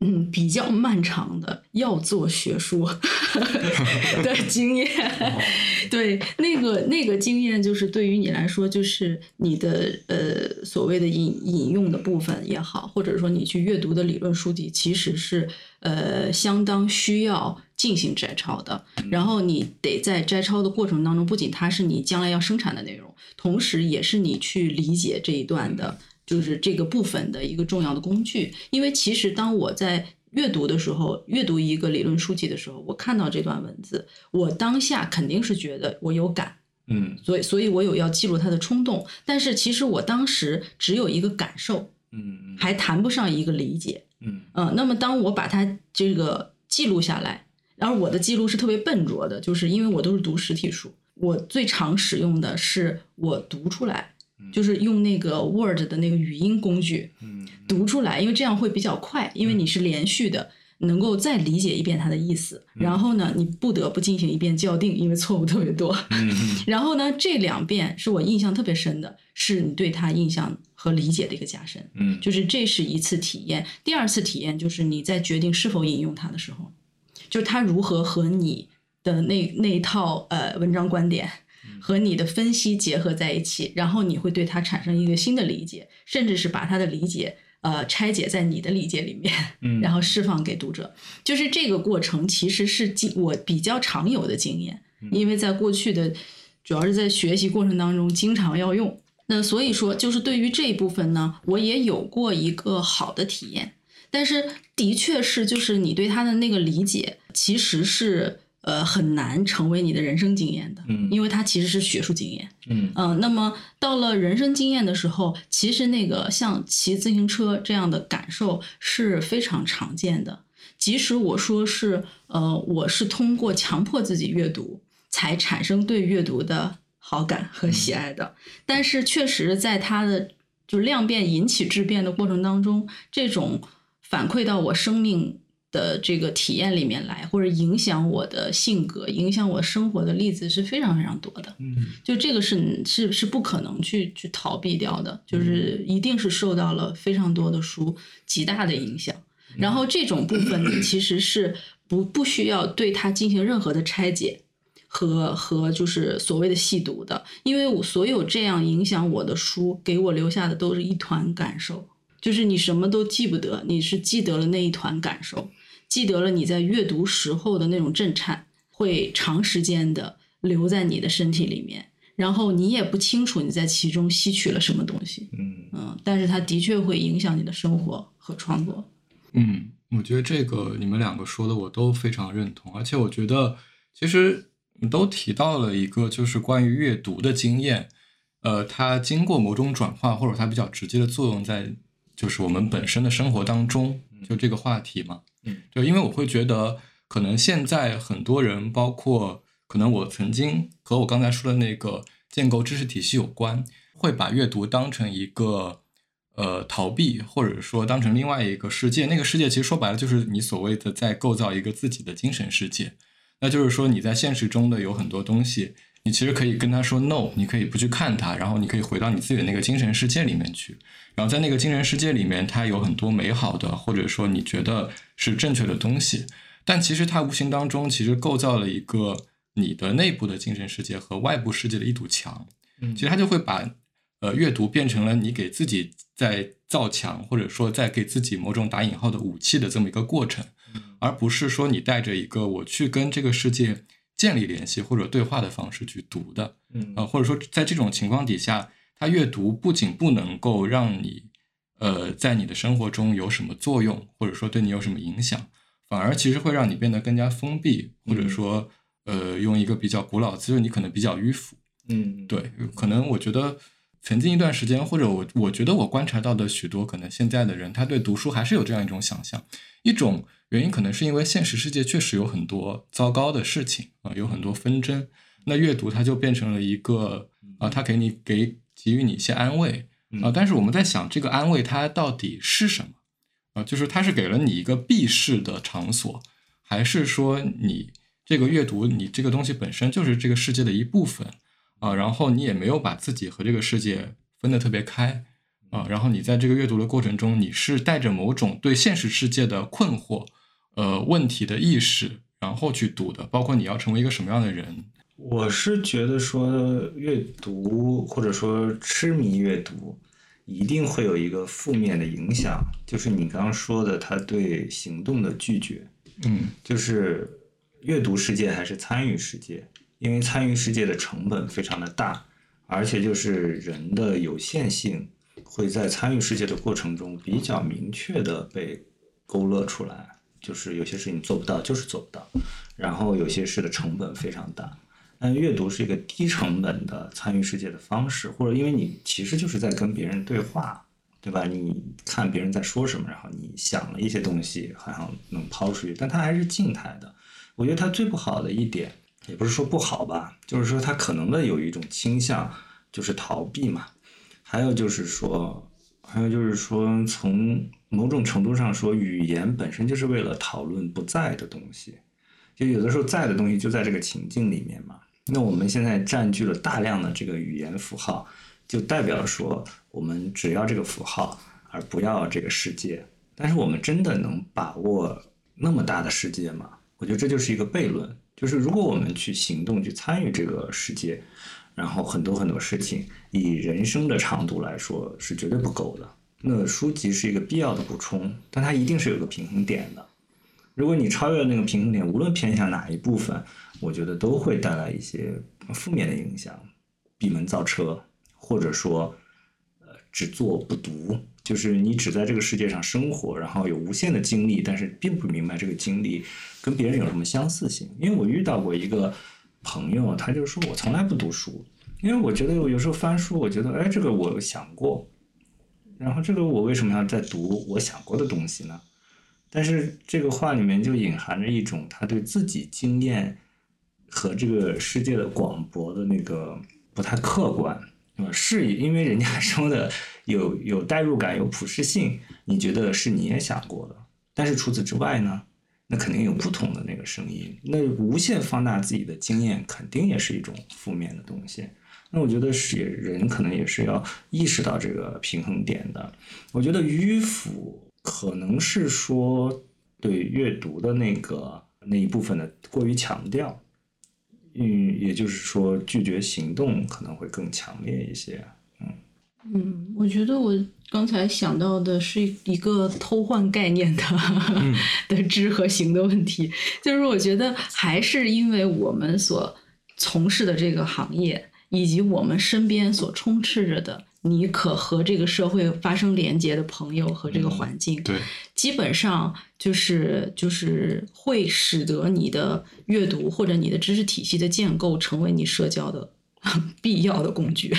嗯，比较漫长的要做学术 的经验，对那个那个经验，就是对于你来说，就是你的呃所谓的引引用的部分也好，或者说你去阅读的理论书籍，其实是呃相当需要进行摘抄的。然后你得在摘抄的过程当中，不仅它是你将来要生产的内容，同时也是你去理解这一段的。就是这个部分的一个重要的工具，因为其实当我在阅读的时候，阅读一个理论书籍的时候，我看到这段文字，我当下肯定是觉得我有感，嗯，所以所以我有要记录它的冲动，但是其实我当时只有一个感受，嗯还谈不上一个理解，嗯嗯，那么当我把它这个记录下来，然后我的记录是特别笨拙的，就是因为我都是读实体书，我最常使用的是我读出来。就是用那个 Word 的那个语音工具读出来，因为这样会比较快，因为你是连续的，能够再理解一遍它的意思。然后呢，你不得不进行一遍校订，因为错误特别多。然后呢，这两遍是我印象特别深的，是你对它印象和理解的一个加深。嗯，就是这是一次体验。第二次体验就是你在决定是否引用它的时候，就是它如何和你的那那一套呃文章观点。和你的分析结合在一起，然后你会对它产生一个新的理解，甚至是把它的理解呃拆解在你的理解里面，嗯，然后释放给读者。就是这个过程其实是经我比较常有的经验，因为在过去的主要是在学习过程当中经常要用。那所以说，就是对于这一部分呢，我也有过一个好的体验，但是的确是就是你对它的那个理解其实是。呃，很难成为你的人生经验的，嗯，因为它其实是学术经验，嗯嗯，那么到了人生经验的时候，其实那个像骑自行车这样的感受是非常常见的。即使我说是，呃，我是通过强迫自己阅读才产生对阅读的好感和喜爱的，但是确实在它的就量变引起质变的过程当中，这种反馈到我生命。的这个体验里面来，或者影响我的性格、影响我生活的例子是非常非常多的。嗯，就这个是是是不可能去去逃避掉的，就是一定是受到了非常多的书极大的影响。然后这种部分呢，其实是不不需要对它进行任何的拆解和和就是所谓的细读的，因为我所有这样影响我的书给我留下的都是一团感受，就是你什么都记不得，你是记得了那一团感受。记得了你在阅读时候的那种震颤，会长时间的留在你的身体里面，然后你也不清楚你在其中吸取了什么东西，嗯嗯，但是它的确会影响你的生活和创作。嗯，我觉得这个你们两个说的我都非常认同，而且我觉得其实你都提到了一个就是关于阅读的经验，呃，它经过某种转化或者它比较直接的作用在就是我们本身的生活当中，就这个话题嘛。嗯，嗯就因为我会觉得，可能现在很多人，包括可能我曾经和我刚才说的那个建构知识体系有关，会把阅读当成一个呃逃避，或者说当成另外一个世界。那个世界其实说白了就是你所谓的在构造一个自己的精神世界。那就是说你在现实中的有很多东西，你其实可以跟他说 no，你可以不去看他，然后你可以回到你自己的那个精神世界里面去。然后在那个精神世界里面，它有很多美好的，或者说你觉得是正确的东西，但其实它无形当中其实构造了一个你的内部的精神世界和外部世界的一堵墙。嗯，其实它就会把呃阅读变成了你给自己在造墙，或者说在给自己某种打引号的武器的这么一个过程，而不是说你带着一个我去跟这个世界建立联系或者对话的方式去读的。嗯，呃，或者说在这种情况底下。它阅读不仅不能够让你，呃，在你的生活中有什么作用，或者说对你有什么影响，反而其实会让你变得更加封闭，或者说，呃，用一个比较古老词，就是你可能比较迂腐。嗯，对，可能我觉得曾经一段时间，或者我我觉得我观察到的许多可能现在的人，他对读书还是有这样一种想象。一种原因可能是因为现实世界确实有很多糟糕的事情啊，有很多纷争，那阅读它就变成了一个啊，它给你给。给予你一些安慰啊，但是我们在想，这个安慰它到底是什么啊？就是它是给了你一个避世的场所，还是说你这个阅读，你这个东西本身就是这个世界的一部分啊？然后你也没有把自己和这个世界分得特别开啊，然后你在这个阅读的过程中，你是带着某种对现实世界的困惑、呃问题的意识，然后去读的，包括你要成为一个什么样的人。我是觉得说阅读或者说痴迷阅读，一定会有一个负面的影响，就是你刚刚说的，他对行动的拒绝。嗯就是阅读世界还是参与世界，因为参与世界的成本非常的大，而且就是人的有限性会在参与世界的过程中比较明确的被勾勒出来，就是有些事情做不到就是做不到，然后有些事的成本非常大。但阅读是一个低成本的参与世界的方式，或者因为你其实就是在跟别人对话，对吧？你看别人在说什么，然后你想了一些东西，好像能抛出去，但它还是静态的。我觉得它最不好的一点，也不是说不好吧，就是说他可能的有一种倾向，就是逃避嘛。还有就是说，还有就是说，从某种程度上说，语言本身就是为了讨论不在的东西，就有的时候在的东西就在这个情境里面嘛。那我们现在占据了大量的这个语言符号，就代表说，我们只要这个符号，而不要这个世界。但是我们真的能把握那么大的世界吗？我觉得这就是一个悖论。就是如果我们去行动、去参与这个世界，然后很多很多事情，以人生的长度来说是绝对不够的。那书籍是一个必要的补充，但它一定是有个平衡点的。如果你超越了那个平衡点，无论偏向哪一部分，我觉得都会带来一些负面的影响，闭门造车，或者说，呃，只做不读，就是你只在这个世界上生活，然后有无限的经历，但是并不明白这个经历跟别人有什么相似性。因为我遇到过一个朋友，他就说我从来不读书，因为我觉得我有时候翻书，我觉得哎，这个我想过，然后这个我为什么要再读我想过的东西呢？但是这个话里面就隐含着一种他对自己经验和这个世界的广博的那个不太客观，对吧？是因为人家说的有有代入感、有普适性，你觉得是你也想过的。但是除此之外呢，那肯定有不同的那个声音。那无限放大自己的经验，肯定也是一种负面的东西。那我觉得是人可能也是要意识到这个平衡点的。我觉得迂腐。可能是说对阅读的那个那一部分的过于强调，嗯，也就是说拒绝行动可能会更强烈一些，嗯嗯，我觉得我刚才想到的是一个偷换概念的 的知和行的问题，就是我觉得还是因为我们所从事的这个行业，以及我们身边所充斥着的。你可和这个社会发生连接的朋友和这个环境，对，基本上就是就是会使得你的阅读或者你的知识体系的建构成为你社交的 必要的工具。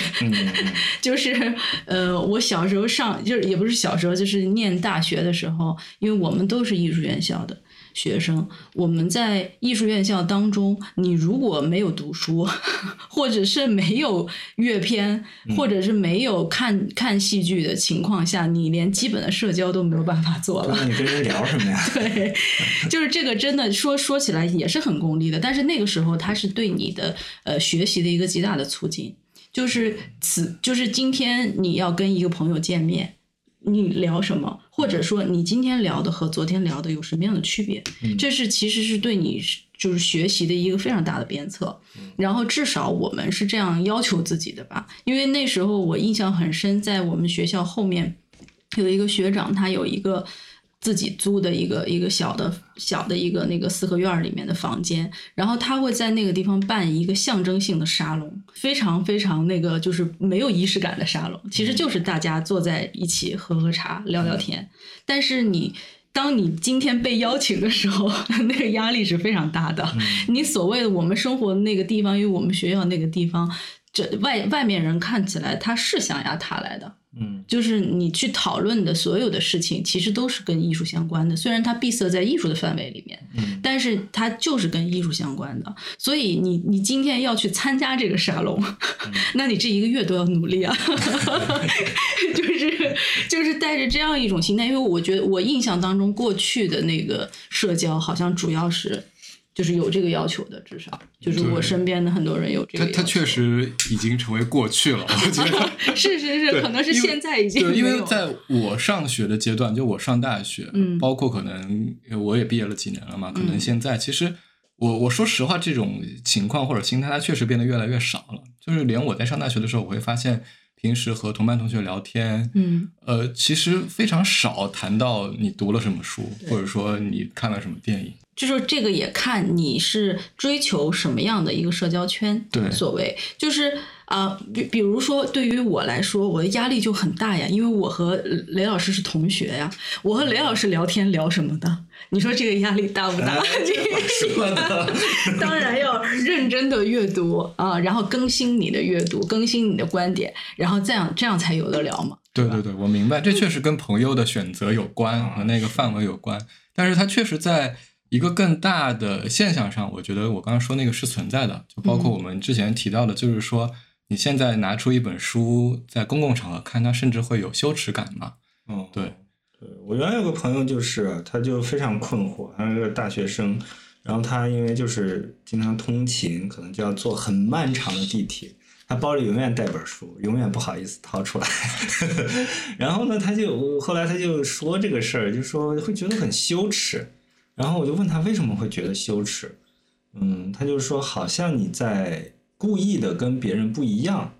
就是呃，我小时候上就是也不是小时候，就是念大学的时候，因为我们都是艺术院校的。学生，我们在艺术院校当中，你如果没有读书，或者是没有阅片，或者是没有看看戏剧的情况下，你连基本的社交都没有办法做了。你跟人聊什么呀？对，就是这个，真的说说起来也是很功利的，但是那个时候它是对你的呃学习的一个极大的促进，就是此就是今天你要跟一个朋友见面。你聊什么，或者说你今天聊的和昨天聊的有什么样的区别？这是其实是对你就是学习的一个非常大的鞭策。然后至少我们是这样要求自己的吧，因为那时候我印象很深，在我们学校后面有一个学长，他有一个。自己租的一个一个小的小的一个那个四合院里面的房间，然后他会在那个地方办一个象征性的沙龙，非常非常那个就是没有仪式感的沙龙，其实就是大家坐在一起喝喝茶聊聊天。但是你当你今天被邀请的时候，那个压力是非常大的。你所谓的我们生活的那个地方，因为我们学校那个地方，这外外面人看起来他是象牙塔来的。嗯，就是你去讨论的所有的事情，其实都是跟艺术相关的。虽然它闭塞在艺术的范围里面，嗯，但是它就是跟艺术相关的。所以你你今天要去参加这个沙龙，那你这一个月都要努力啊。就是就是带着这样一种心态，因为我觉得我印象当中过去的那个社交好像主要是就是有这个要求的，至少就是我身边的很多人有这个要求。他他确实已经成为过去了，我觉得。是是是，可能是现在已经对，因为在我上学的阶段，就我上大学，嗯包括可能我也毕业了几年了嘛，可能嗯现在其实我我说实话，这种情况或者心态，它确实变得越来越少了。就是连我在上大学的时候，我会发现平时和同班同学聊天，嗯呃，其实非常少谈到你读了什么书，或者说你看了什么电影。就是这个也看你是追求什么样的一个社交圈。对所谓就是啊、比比如说对于我来说，我的压力就很大呀，因为我和雷老师是同学呀，我和雷老师聊天聊什么的？你说这个压力大不大？说的，当然要认真的阅读啊，然后更新你的阅读，更新你的观点，然后这样这样才有的聊嘛。对对对，我明白，这确实跟朋友的选择有关，和那个范围有关。但是他确实在一个更大的现象上，我觉得我刚刚说那个是存在的，就包括我们之前提到的，就是说你现在拿出一本书在公共场合看，它甚至会有羞耻感嘛。嗯，对对，我原来有个朋友就是，他就非常困惑，他是个大学生，然后他因为就是经常通勤，可能就要坐很漫长的地铁，他包里永远带本书，永远不好意思掏出来。然后呢，他就后来他就说这个事儿，就说会觉得很羞耻。然后我就问他为什么会觉得羞耻，嗯，他就说好像你在故意的跟别人不一样。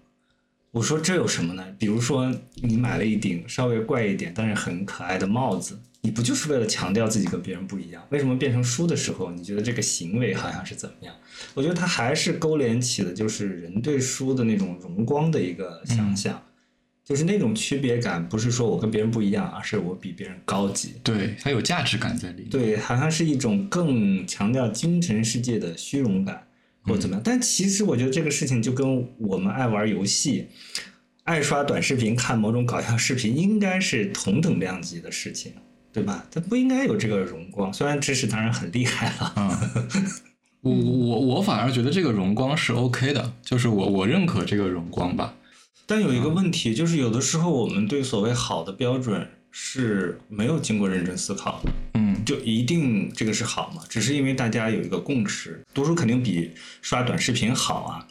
我说这有什么呢？比如说你买了一顶稍微怪一点，但是很可爱的帽子，你不就是为了强调自己跟别人不一样？为什么变成书的时候，你觉得这个行为好像是怎么样？我觉得它还是勾连起的就是人对书的那种荣光的一个想象，就是那种区别感，不是说我跟别人不一样，而是我比别人高级。对，它有价值感在里面。对，好像是一种更强调精神世界的虚荣感，或者怎么样。但其实我觉得这个事情就跟我们爱玩游戏、爱刷短视频、看某种搞笑视频，应该是同等量级的事情，对吧？它不应该有这个荣光。虽然知识当然很厉害了，啊、我我我反而觉得这个荣光是 OK 的，就是我我认可这个荣光吧。但有一个问题，就是有的时候我们对所谓好的标准是没有经过认真思考的。嗯，就一定这个是好嘛？只是因为大家有一个共识，读书肯定比刷短视频好啊。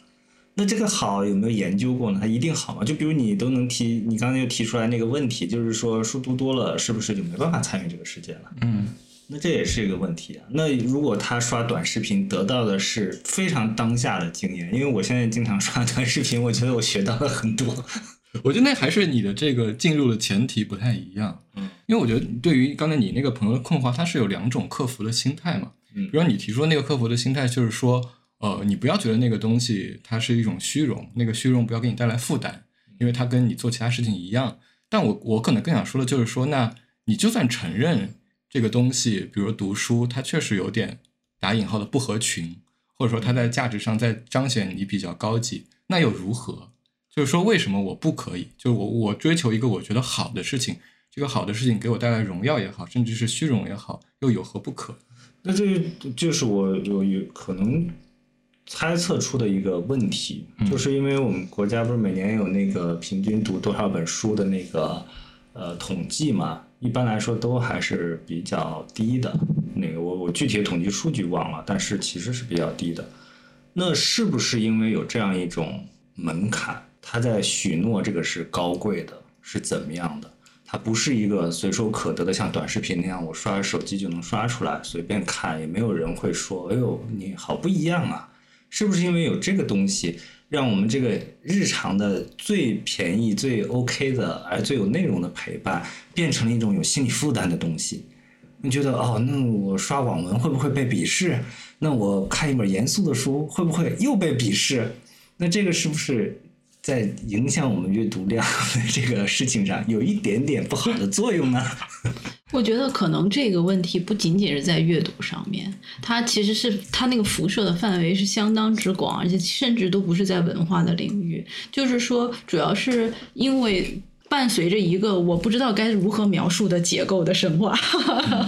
那这个好有没有研究过呢？它一定好吗？就比如你都能提，你刚才又提出来那个问题，就是说书读多了是不是就没办法参与这个世界了？嗯，那这也是一个问题啊。那如果他刷短视频得到的是非常当下的经验，因为我现在经常刷短视频，我觉得我学到了很多。我觉得那还是你的这个进入的前提不太一样。嗯，因为我觉得对于刚才你那个朋友的困惑，他是有两种克服的心态嘛。嗯比如你提出那个克服的心态，就是说，呃，你不要觉得那个东西它是一种虚荣，那个虚荣不要给你带来负担，因为它跟你做其他事情一样。但我我可能更想说的就是说，那你就算承认这个东西，比如读书，它确实有点打引号的不合群，或者说它在价值上在彰显你比较高级，那又如何？就是说，为什么我不可以？就是我我追求一个我觉得好的事情，这个好的事情给我带来荣耀也好，甚至是虚荣也好，又有何不可？那这就是我有有可能猜测出的一个问题，嗯就是因为我们国家不是每年有那个平均读多少本书的那个呃统计嘛，一般来说都还是比较低的。那个我我具体的统计数据忘了，但是其实是比较低的。那是不是因为有这样一种门槛，他在许诺这个是高贵的，是怎么样的？它不是一个随手可得的，像短视频那样，我刷手机就能刷出来，随便看，也没有人会说：“哎呦，你好不一样啊！”是不是因为有这个东西，让我们这个日常的最便宜、最 OK 的，而最有内容的陪伴，变成了一种有心理负担的东西？你觉得哦，那我刷网文会不会被鄙视？那我看一本严肃的书会不会又被鄙视？那这个是不是在影响我们阅读量的 这个事情上有一点点不好的作用呢？我觉得可能这个问题不仅仅是在阅读上面，它其实是它那个辐射的范围是相当之广，而且甚至都不是在文化的领域。就是说，主要是因为伴随着一个我不知道该如何描述的结构的深化，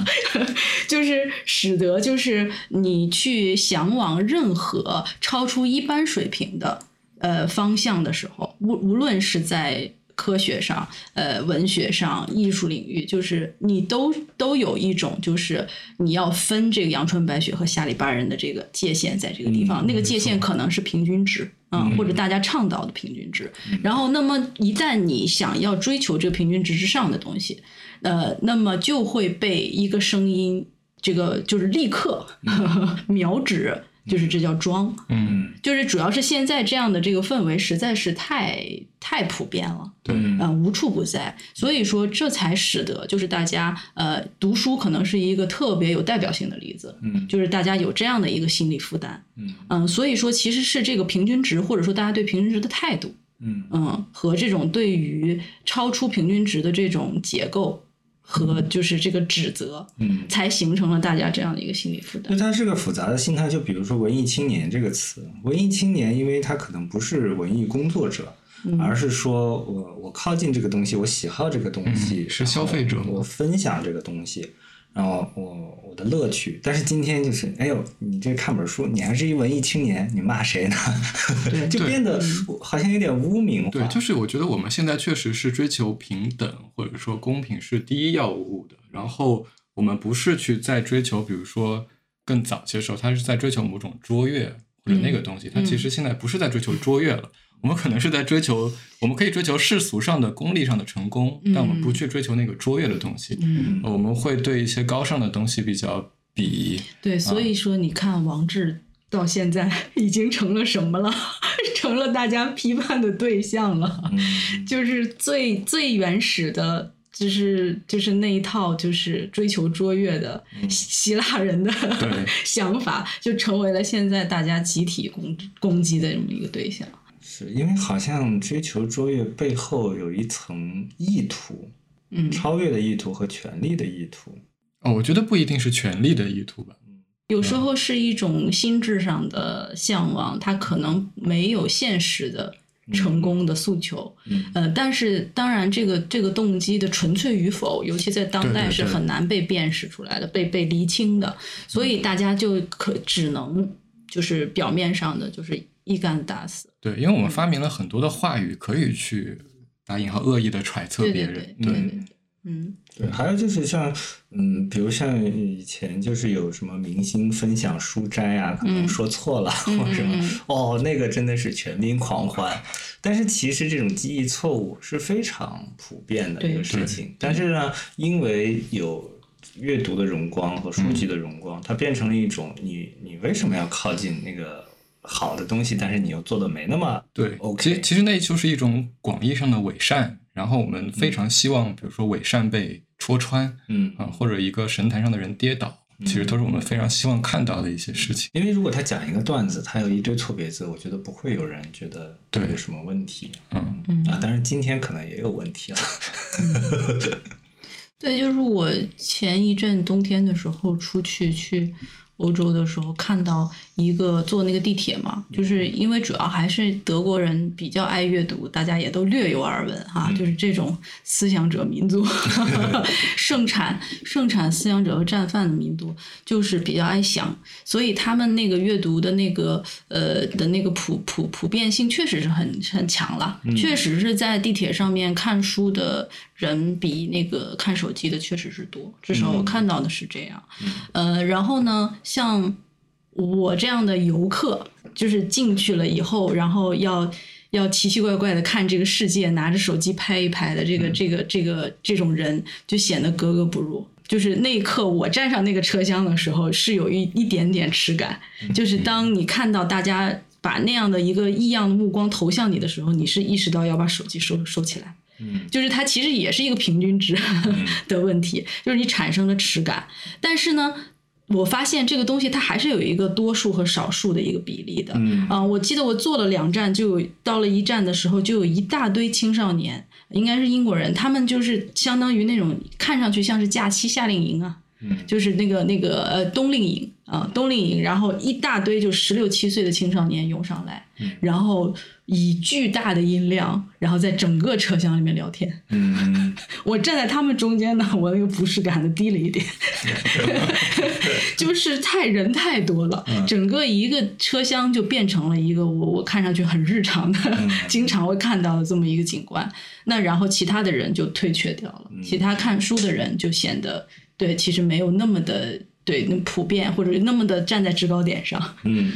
就是使得就是你去向往任何超出一般水平的呃方向的时候，无无论是在科学上、呃文学上、艺术领域，就是你都都有一种，就是你要分这个阳春白雪和下里巴人的这个界限在这个地方，嗯那个界限可能是平均值。啊、嗯或者大家倡导的平均值，然后那么一旦你想要追求这个平均值之上的东西，呃，那么就会被一个声音，这个就是立刻 瞄指，就是这叫装，嗯，就是主要是现在这样的这个氛围实在是太太普遍了，对，嗯嗯、无处不在，所以说这才使得就是大家呃读书可能是一个特别有代表性的例子，嗯。就是大家有这样的一个心理负担，嗯。嗯，所以说其实是这个平均值或者说大家对平均值的态度，嗯。嗯，和这种对于超出平均值的这种结构和就是这个指责，嗯，才形成了大家这样的一个心理负担。那它是个复杂的心态。就比如说“文艺青年”这个词，文艺青年，因为他可能不是文艺工作者，嗯而是说我我靠近这个东西，我喜好这个东西，嗯是消费者我分享这个东西，然后我我的乐趣。但是今天就是，哎呦，你这看本书，你还是一文艺青年，你骂谁呢？对就变得好像有点污名化。对，就是我觉得我们现在确实是追求平等或者说公平是第一要务的，然后我们不是去在追求，比如说更早些时候，他是在追求某种卓越或者那个东西，他其实现在不是在追求卓越了。我们可能是在追求，我们可以追求世俗上的、功利上的成功，但我们不去追求那个卓越的东西。我们会对一些高尚的东西比较鄙夷。对，所以说你看王志到现在已经成了什么了？成了大家批判的对象了，嗯就是最最原始的。就是就是那一套就是追求卓越的希希腊人的对 想法，就成为了现在大家集体攻攻击的这么一个对象。是因为好像追求卓越背后有一层意图，嗯，超越的意图和权力的意图。哦，我觉得不一定是权力的意图吧。有时候是一种心智上的向往，它可能没有现实的成功的诉求。嗯呃，但是当然，这个这个动机的纯粹与否，尤其在当代是很难被辨识出来的，被被厘清的，所以大家就可只能就是表面上的就是一竿子打死。对，因为我们发明了很多的话语，可以去打引号恶意的揣测别人。对对对对对，嗯对，还有就是像，嗯，比如像以前就是有什么明星分享书斋啊，可能嗯说错了、嗯或者什么，哦，那个真的是全民狂欢。但是其实这种记忆错误是非常普遍的一个事情。但是呢，因为有阅读的荣光和书籍的荣光，它变成了一种你你为什么要靠近那个好的东西，但是你又做的没那么对 OK 其实其实那就是一种广义上的伪善，然后我们非常希望，比如说伪善被戳穿，嗯啊、或者一个神坛上的人跌倒，其实都是我们非常希望看到的一些事情。因为如果他讲一个段子，他有一堆错别字，我觉得不会有人觉得对有什么问题。嗯，嗯啊，当然今天可能也有问题了。对，就是我前一阵冬天的时候出去去欧洲的时候，看到一个坐那个地铁嘛，就是因为主要还是德国人比较爱阅读，大家也都略有耳闻哈，就是这种思想者民族，盛产盛产思想者和战犯的民族，就是比较爱想，所以他们那个阅读的那个呃的那个普普普遍性确实是很很强了，确实是在地铁上面看书的人比那个看手机的确实是多，至少我看到的是这样。呃，然后呢，像我这样的游客，就是进去了以后，然后要。要奇奇怪怪的看这个世界，拿着手机拍一拍的这个、这个这个这种人，就显得格格不入。就是那一刻，我站上那个车厢的时候，是有一一点点耻感。就是当你看到大家把那样的一个异样的目光投向你的时候，你是意识到要把手机收收起来。嗯就是它其实也是一个平均值 的问题，就是你产生了耻感。但是呢，我发现这个东西它还是有一个多数和少数的一个比例的。嗯啊、我记得我坐了两站，就有到了一站的时候，就有一大堆青少年，应该是英国人，他们就是相当于那种看上去像是假期夏令营啊。嗯就是那个那个呃冬令营啊，冬令营，然后一大堆就十六七岁的青少年涌上来，嗯然后以巨大的音量，然后在整个车厢里面聊天。嗯，我站在他们中间呢，我那个不适感的低了一点，就是太人太多了，整个一个车厢就变成了一个我我看上去很日常的，经常会看到的这么一个景观。那然后其他的人就退却掉了，其他看书的人就显得对，其实没有那么的对那普遍，或者那么的站在制高点上。嗯，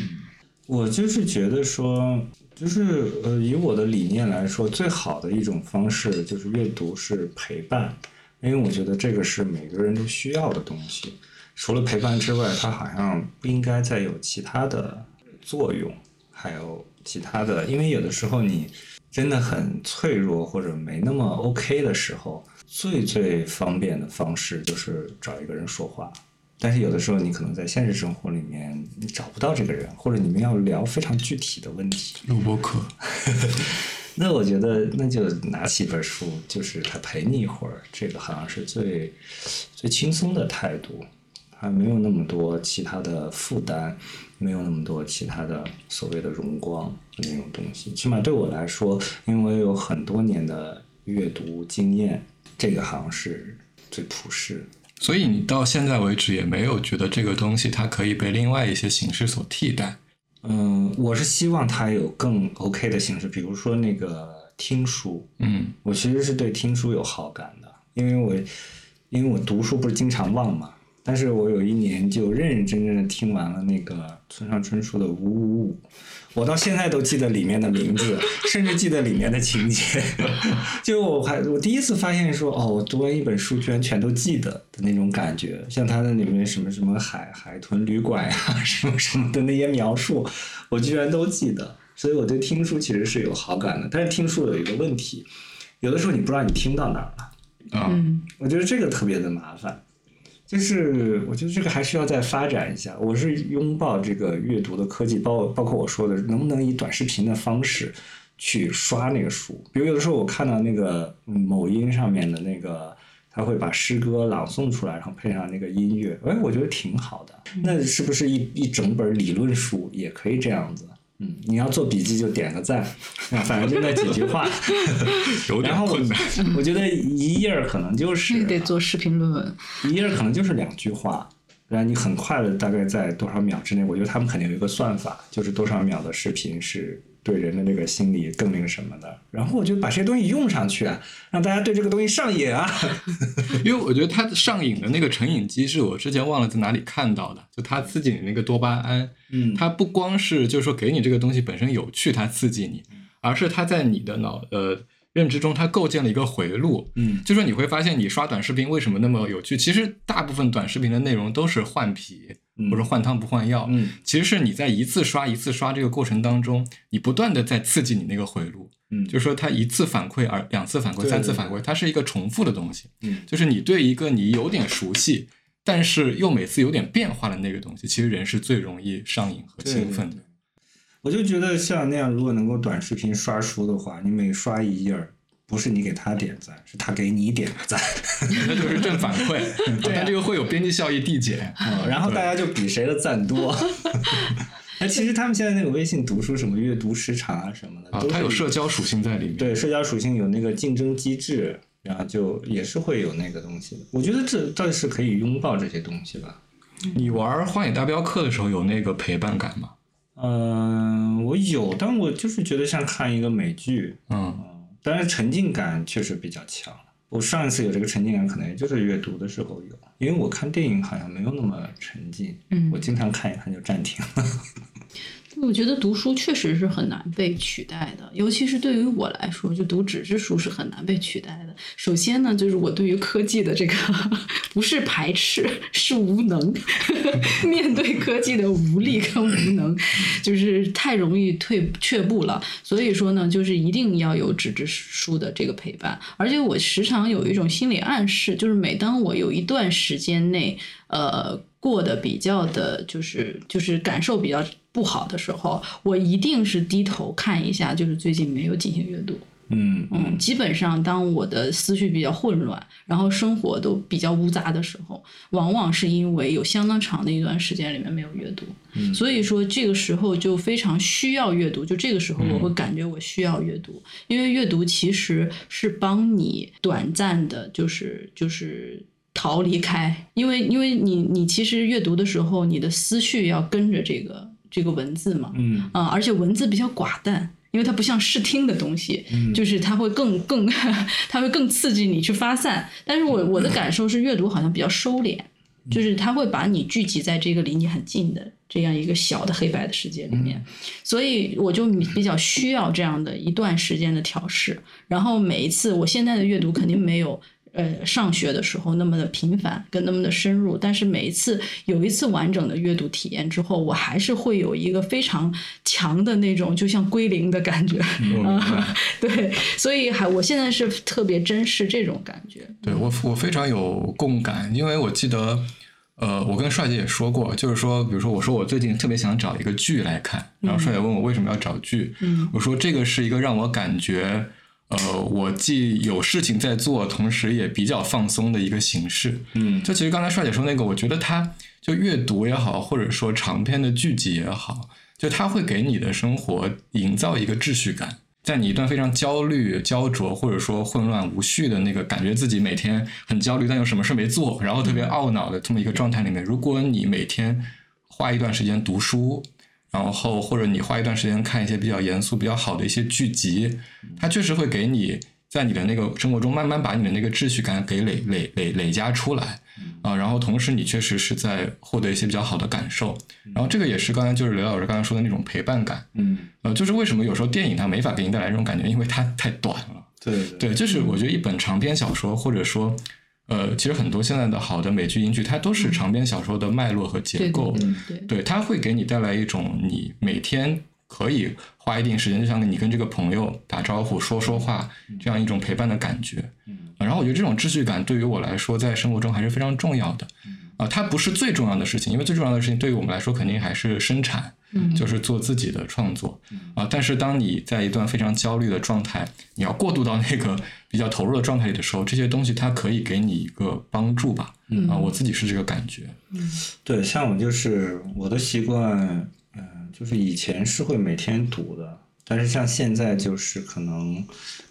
我就是觉得说，就是呃，以我的理念来说，最好的一种方式就是阅读是陪伴，因为我觉得这个是每个人都需要的东西。除了陪伴之外，它好像不应该再有其他的作用，还有其他的，因为有的时候你真的很脆弱或者没那么 OK 的时候，最最方便的方式就是找一个人说话。但是有的时候你可能在现实生活里面你找不到这个人，或者你们要聊非常具体的问题，录播课，那我觉得那就拿起一本书，就是他陪你一会儿，这个好像是最最轻松的态度，还没有那么多其他的负担，没有那么多其他的所谓的荣光那种东西。起码对我来说，因为我有很多年的阅读经验，这个好像是最普世的。所以你到现在为止也没有觉得这个东西它可以被另外一些形式所替代。嗯，我是希望它有更 OK 的形式，比如说那个听书，嗯。我其实是对听书有好感的，因为我因为我读书不是经常忘嘛，但是我有一年就认认真真的听完了那个村上春树的《五五五》，我到现在都记得里面的名字，甚至记得里面的情节。就我还我第一次发现说，哦，我读完一本书居然全都记得的那种感觉，像它的里面什么什么海海豚旅馆呀、什么什么的那些描述，我居然都记得。所以我对听书其实是有好感的，但是听书有一个问题，有的时候你不知道你听到哪儿了。啊，嗯我觉得这个特别的麻烦，就是我觉得这个还需要再发展一下。我是拥抱这个阅读的科技，包包括我说的，能不能以短视频的方式去刷那个书？比如有的时候我看到那个嗯某音上面的那个，他会把诗歌朗诵出来，然后配上那个音乐，哎，我觉得挺好的。那是不是一一整本理论书也可以这样子？嗯，你要做笔记就点个赞，反正就那几句话。有点然后我困难。我觉得一页儿可能就是你得做视频论文。一页儿可能就是两句话，然后你很快的大概在多少秒之内，我觉得他们肯定有一个算法，就是多少秒的视频是对人的那个心理更那个什么的。然后我就把这些东西用上去啊，让大家对这个东西上瘾啊。因为我觉得它上瘾的那个成瘾机制，我之前忘了在哪里看到的，就它刺激你那个多巴胺，嗯它不光是就是说给你这个东西本身有趣，它刺激你，而是它在你的脑呃认知中，它构建了一个回路。嗯就说你会发现，你刷短视频为什么那么有趣？其实大部分短视频的内容都是换皮，嗯或者换汤不换药。嗯其实是你在一次刷一次刷这个过程当中，你不断的在刺激你那个回路。嗯就是说它一次反馈，而两次反馈，三次反馈，它是一个重复的东西。嗯就是你对一个你有点熟悉，但是又每次有点变化的那个东西，其实人是最容易上瘾和兴奋的。我就觉得像那样，如果能够短视频刷书的话，你每刷一页儿，不是你给他点赞，是他给你点赞。那就是正反馈，但这个会有边际效益递减。嗯，然后大家就比谁的赞多。那其实他们现在那个微信读书什么阅读时长啊什么的，啊都，它有社交属性在里面。对社交属性有那个竞争机制，然后就也是会有那个东西的。我觉得这倒是可以拥抱这些东西吧。你玩《荒野大镖客》的时候有那个陪伴感吗？嗯、我有，但我就是觉得像看一个美剧，嗯，嗯，但是沉浸感确实比较强。我上一次有这个沉浸感，可能也就是阅读的时候有，因为我看电影好像没有那么沉浸，嗯我经常看一看就暂停了。我觉得读书确实是很难被取代的，尤其是对于我来说，就读纸质书是很难被取代的。首先呢，就是我对于科技的这个 不是排斥，是无能，面对科技的无力跟无能，就是太容易退却步了。所以说呢，就是一定要有纸质书的这个陪伴，而且我时常有一种心理暗示，就是每当我有一段时间内，呃。过得比较的，就是就是感受比较不好的时候，我一定是低头看一下，就是最近没有进行阅读。嗯嗯，基本上当我的思绪比较混乱，然后生活都比较乌杂的时候，往往是因为有相当长的一段时间里面没有阅读，嗯所以说这个时候就非常需要阅读。就这个时候，我会感觉我需要阅读，因为阅读其实是帮你短暂的，就是就是。逃离开，因为因为你你其实阅读的时候，你的思绪要跟着这个这个文字嘛，嗯啊、而且文字比较寡淡，因为它不像视听的东西，嗯 就是它会更更，它会更刺激你去发散。但是我我的感受是，阅读好像比较收敛，就是它会把你聚集在这个离你很近的这样一个小的黑白的世界里面，所以我就比较需要这样的一段时间的调试。然后每一次，我现在的阅读肯定没有。呃，上学的时候那么的频繁，跟那么的深入，但是每一次有一次完整的阅读体验之后，我还是会有一个非常强的那种，就像归零的感觉。啊，对，所以还我现在是特别珍视这种感觉。对我我非常有共感，因为我记得，呃，我跟帅姐也说过，就是说，比如说我说我最近特别想找一个剧来看，然后帅姐问我为什么要找剧，嗯我说这个是一个让我感觉，呃，我既有事情在做，同时也比较放松的一个形式。嗯就其实刚才帅姐说那个，我觉得它就阅读也好，或者说长篇的剧集也好，就它会给你的生活营造一个秩序感。在你一段非常焦虑、焦灼，或者说混乱无序的那个感觉自己每天很焦虑，但又什么事没做，然后特别懊恼的这么一个状态里面，如果你每天花一段时间读书，然后或者你花一段时间看一些比较严肃、比较好的一些剧集，它确实会给你在你的那个生活中慢慢把你的那个秩序感给累累累累加出来啊，然后同时你确实是在获得一些比较好的感受，然后这个也是刚才就是刘老师刚才说的那种陪伴感，嗯，呃，就是为什么有时候电影它没法给你带来这种感觉，因为它太短了。对。对，就是我觉得一本长篇小说，或者说，呃，其实很多现在的好的美剧、英剧，它都是长篇小说的脉络和结对构。对对对，对，它会给你带来一种你每天可以花一定时间，就像你跟这个朋友打招呼、说说话这样一种陪伴的感觉。嗯然后我觉得这种秩序感对于我来说，在生活中还是非常重要的。啊、它不是最重要的事情，因为最重要的事情对于我们来说，肯定还是生产，嗯就是做自己的创作啊、但是当你在一段非常焦虑的状态，你要过渡到那个比较投入的状态里的时候，这些东西它可以给你一个帮助吧。嗯啊、我自己是这个感觉。嗯对，像我就是我的习惯，嗯、就是以前是会每天读的，但是像现在就是可能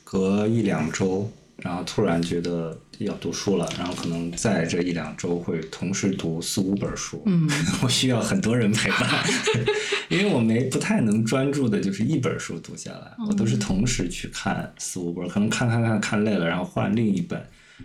隔一两周，然后突然觉得要读书了，然后可能在这一两周会同时读四五本书，嗯，我需要很多人陪伴，因为我没不太能专注的，就是一本书读下来，我都是同时去看四五本，可能看看看看累了，然后换另一本，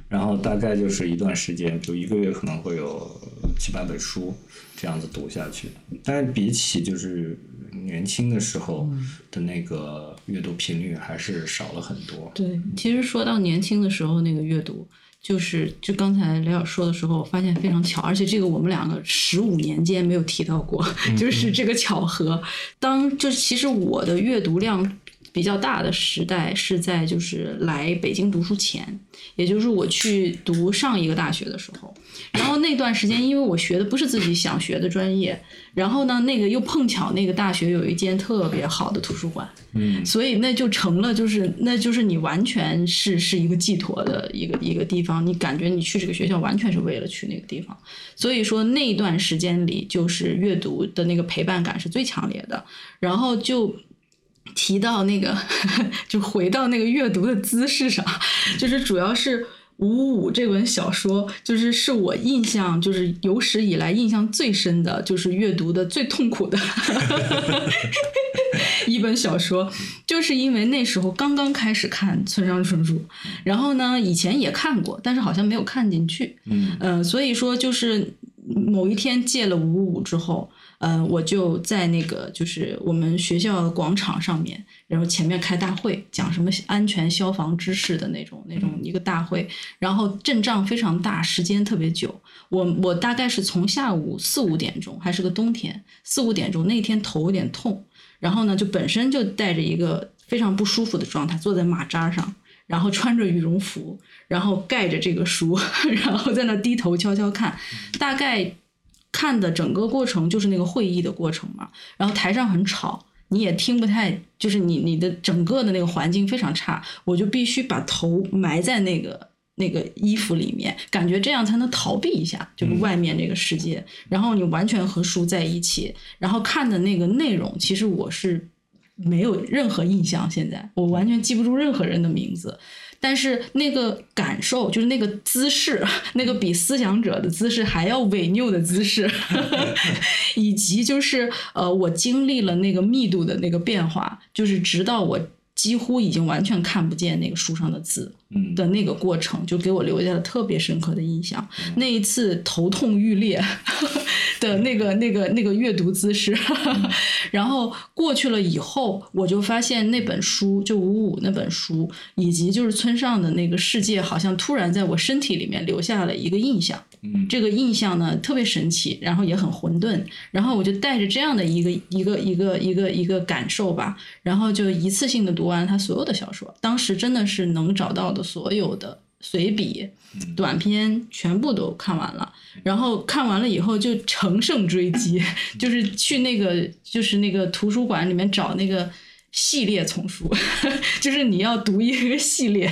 然后大概就是一段时间，就一个月可能会有七八本书这样子读下去。但是比起就是年轻的时候的那个阅读频率，还是少了很多。对，其实说到年轻的时候那个阅读，就是就刚才雷老师说的时候，我发现非常巧，而且这个我们两个十五年间没有提到过，就是这个巧合。当就是其实我的阅读量比较大的时代是在就是来北京读书前，也就是我去读上一个大学的时候。然后那段时间，因为我学的不是自己想学的专业，然后呢，那个又碰巧那个大学有一间特别好的图书馆，嗯所以那就成了，就是那就是你完全是是一个寄托的一个一个地方，你感觉你去这个学校完全是为了去那个地方，所以说那段时间里，就是阅读的那个陪伴感是最强烈的，然后就。提到那个，就回到那个阅读的姿势上，就是主要是《五五五》这本小说，就是是我印象就是有史以来印象最深的，就是阅读的最痛苦的 一本小说，就是因为那时候刚刚开始看村上春树，然后呢以前也看过，但是好像没有看进去，嗯。呃，所以说就是某一天借了五五五之后，呃，我就在那个就是我们学校的广场上面，然后前面开大会，讲什么安全消防知识的那种那种一个大会，然后阵仗非常大，时间特别久。我我大概是从下午四五点钟，还是个冬天，四五点钟那天头有点痛，然后呢就本身就带着一个非常不舒服的状态，坐在马扎上。然后穿着羽绒服，然后盖着这个书，然后在那低头悄悄看，大概看的整个过程就是那个会议的过程嘛。然后台上很吵，你也听不太，就是你你的整个的那个环境非常差，我就必须把头埋在那个那个衣服里面，感觉这样才能逃避一下就是外面这个世界。然后你完全和书在一起，然后看的那个内容，其实我是没有任何印象，现在我完全记不住任何人的名字。但是那个感受，就是那个姿势，那个比思想者的姿势还要违拗的姿势，以及就是呃，我经历了那个密度的那个变化，就是直到我几乎已经完全看不见那个书上的字。的那个过程，就给我留下了特别深刻的印象。那一次头痛欲裂 的那个、那个、那个阅读姿势，然后过去了以后，我就发现那本书，就五五那本书，以及就是村上的那个世界，好像突然在我身体里面留下了一个印象。嗯这个印象呢特别神奇，然后也很混沌，然后我就带着这样的一个一个一个一个一个感受吧，然后就一次性的读完他所有的小说，当时真的是能找到的所有的随笔、短篇全部都看完了，然后看完了以后就乘胜追击，就是去那个就是那个图书馆里面找那个。系列丛书，就是你要读一个系列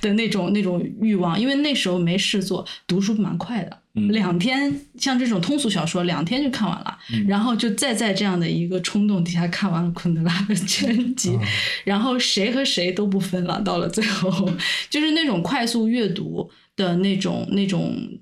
的那种那种欲望，因为那时候没事做，读书蛮快的，两天像这种通俗小说，两天就看完了，然后就再在这样的一个冲动底下看完了昆德拉的全集，然后谁和谁都不分了，到了最后。就是那种快速阅读的那种那种。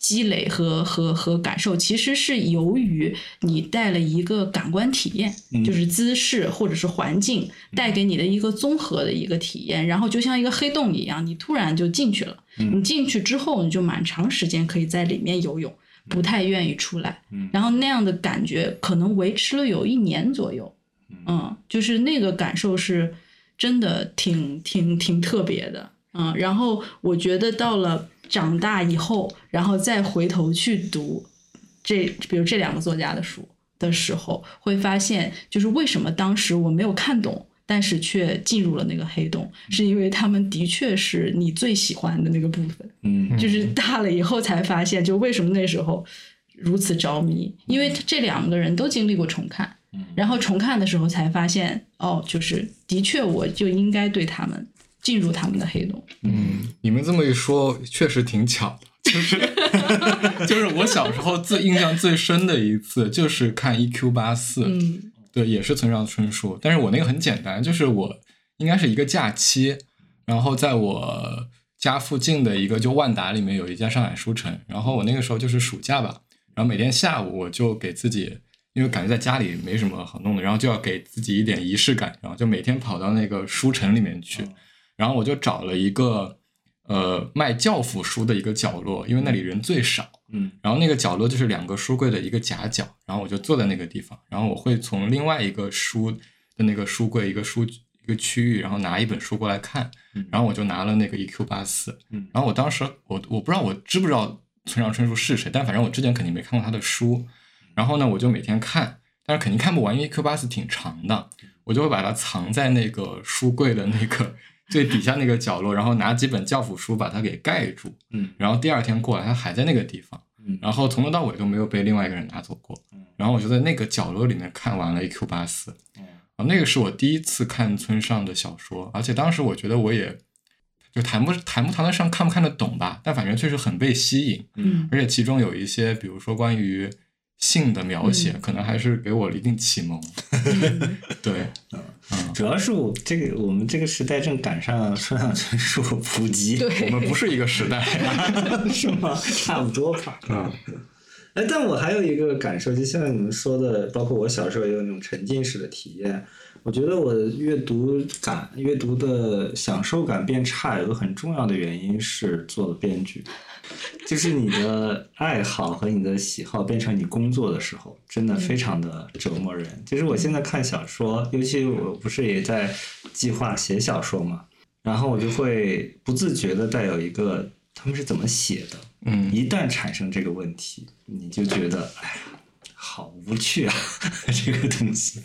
积累和和和感受，其实是由于你带了一个感官体验，就是姿势或者是环境带给你的一个综合的一个体验，然后就像一个黑洞一样，你突然就进去了。你进去之后，你就蛮长时间可以在里面游泳，不太愿意出来。然后那样的感觉可能维持了有一年左右。嗯，就是那个感受是真的挺挺挺特别的。嗯，然后我觉得到了。长大以后，然后再回头去读这，比如这两个作家的书的时候，会发现，就是为什么当时我没有看懂，但是却进入了那个黑洞，是因为他们的确是你最喜欢的那个部分。嗯，就是 大了以后才发现，就为什么那时候如此着迷，因为这两个人都经历过重看，然后重看的时候才发现，哦，就是的确我就应该对他们。进入他们的黑洞。嗯，你们这么一说，确实挺巧的，就是 就是我小时候最印象最深的一次，就是看《E.Q. 八四》，嗯，对，也是村上春树，但是我那个很简单，就是我应该是一个假期，然后在我家附近的一个就万达里面有一家上海书城，然后我那个时候就是暑假吧，然后每天下午我就给自己，因为感觉在家里没什么好弄的，然后就要给自己一点仪式感，然后就每天跑到那个书城里面去。然后我就找了一个呃卖教辅书的一个角落，因为那里人最少。嗯，然后那个角落就是两个书柜的一个夹角，然后我就坐在那个地方，然后我会从另外一个书的那个书柜一个书一个区域，然后拿一本书过来看，然后我就拿了那个 E.Q. 八四，嗯，然后我当时我我不知道我知不知道村上春树是谁，但反正我之前肯定没看过他的书，然后呢我就每天看，但是肯定看不完，因为 E.Q. 八四挺长的，我就会把它藏在那个书柜的那个。最底下那个角落，然后拿几本教辅书把它给盖住，嗯，然后第二天过来，它还在那个地方，嗯，然后从头到尾都没有被另外一个人拿走过，嗯，然后我就在那个角落里面看完了《A.Q. 八四》，嗯，啊，那个是我第一次看村上的小说，而且当时我觉得我也就谈不谈不谈得上看不看得懂吧，但反正确实很被吸引，嗯，而且其中有一些，比如说关于性的描写，可能还是给我了一定启蒙，对，嗯，主要是我这个我们这个时代正赶上村上春树普及，对我们不是一个时代，是吗？差不多吧。嗯。哎，但我还有一个感受，就像你们说的，包括我小时候也有那种沉浸式的体验。我觉得我阅读感、阅读的享受感变差，有个很重要的原因是做了编剧，就是你的爱好和你的喜好变成你工作的时候，真的非常的折磨人。就是我现在看小说，尤其我不是也在计划写小说嘛，然后我就会不自觉的带有一个他们是怎么写的。嗯，一旦产生这个问题，你就觉得哎呀，好无趣啊，这个东西。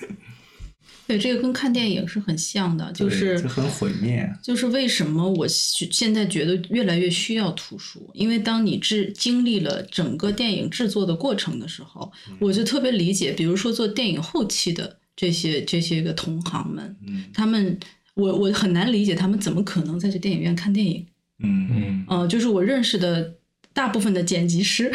对，这个跟看电影是很像的，就是就很毁灭。就是为什么我现现在觉得越来越需要图书，因为当你制经历了整个电影制作的过程的时候，我就特别理解，比如说做电影后期的这些这些个同行们，他们我我很难理解他们怎么可能在这电影院看电影。嗯嗯呃，就是我认识的大部分的剪辑师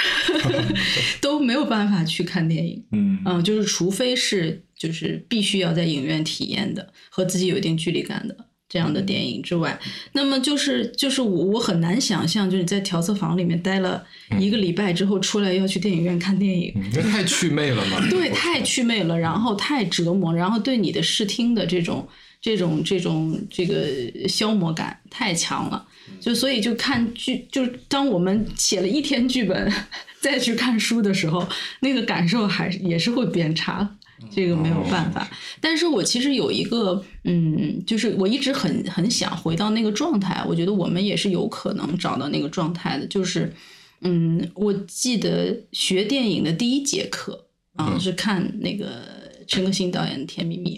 都没有办法去看电影。嗯嗯、就是除非是就是必须要在影院体验的，和自己有一定距离感的这样的电影之外，那么就是就是我我很难想象，就是你在调色房里面待了一个礼拜之后出来要去电影院看电影。嗯，这太祛魅了嘛？对，太祛魅了，然后太折磨，然后对你的视听的这种、这种、这种这个消磨感太强了。就所以就看剧，就是当我们写了一天剧本 再去看书的时候，那个感受还是也是会变差。这个没有办法，但是我其实有一个，嗯，就是我一直很很想回到那个状态，我觉得我们也是有可能找到那个状态的，就是，嗯，我记得学电影的第一节课啊，是看那个陈可辛导演的《甜蜜蜜》。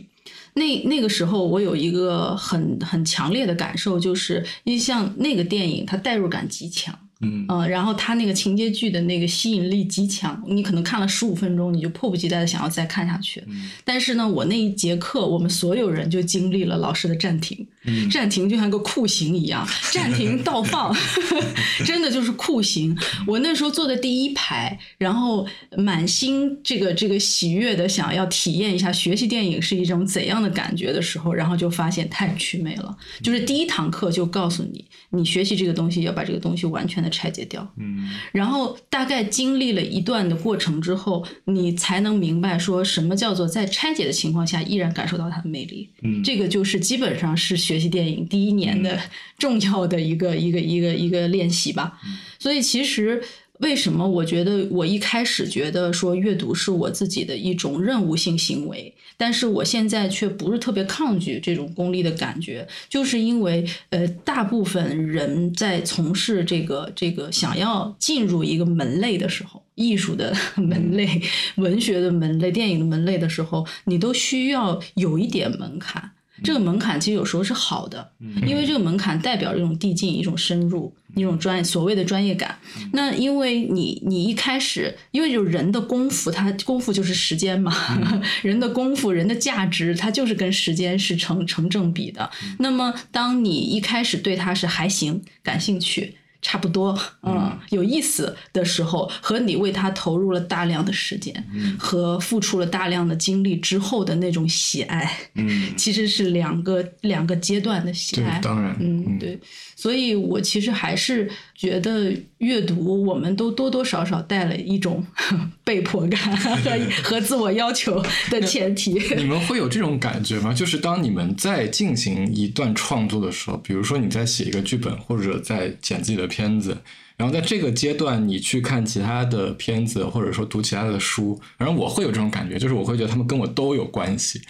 那那个时候，我有一个很很强烈的感受，就是因为像那个电影，它代入感极强，嗯呃，然后他那个情节剧的那个吸引力极强，你可能看了十五分钟，你就迫不及待的想要再看下去。但是呢，我那一节课，我们所有人就经历了老师的暂停，暂停就像个酷刑一样，暂停倒放，真的就是酷刑。我那时候坐在第一排，然后满心这个这个喜悦的想要体验一下学习电影是一种怎样的感觉的时候，然后就发现太祛魅了。就是第一堂课就告诉你，你学习这个东西要把这个东西完全的拆解掉。嗯然后大概经历了一段的过程之后，你才能明白说什么叫做在拆解的情况下依然感受到它的魅力。嗯这个就是基本上是学习电影第一年的重要的一个、一个一个一个练习吧。所以其实。为什么我觉得我一开始觉得说阅读是我自己的一种任务性行为，但是我现在却不是特别抗拒这种功利的感觉，就是因为呃，大部分人在从事这个这个想要进入一个门类的时候，艺术的门类、文学的门类、电影的门类的时候，你都需要有一点门槛。这个门槛其实有时候是好的，因为这个门槛代表一种递进、一种深入、一种专业所谓的专业感。那因为你你一开始，因为就是人的功夫，它功夫就是时间嘛，人的功夫、人的价值，它就是跟时间是成成正比的。那么当你一开始对它是还行、感兴趣。差不多，嗯，有意思的时候，和你为他投入了大量的时间，和付出了大量的精力之后的那种喜爱，嗯。其实是两个两个阶段的喜对爱。，当然，嗯，对，所以我其实还是觉得阅读，我们都多多少少带了一种 被迫感和 和自我要求的前提。你们会有这种感觉吗？就是当你们在进行一段创作的时候，比如说你在写一个剧本，或者在剪自己的片子，然后在这个阶段你去看其他的片子，或者说读其他的书，反正我会有这种感觉，就是我会觉得他们跟我都有关系，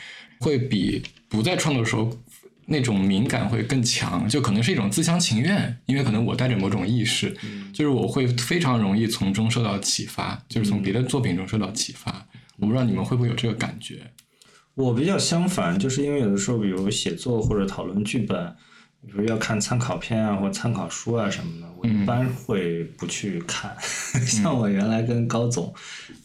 会比不在创作的时候那种敏感会更强，就可能是一种自相情愿，因为可能我带着某种意识，就是我会非常容易从中受到启发，就是从别的作品中受到启发。我不知道你们会不会有这个感觉？我比较相反，就是因为有的时候，比如写作或者讨论剧本，比如要看参考片啊或参考书啊什么的，我一般会不去看。像我原来跟高总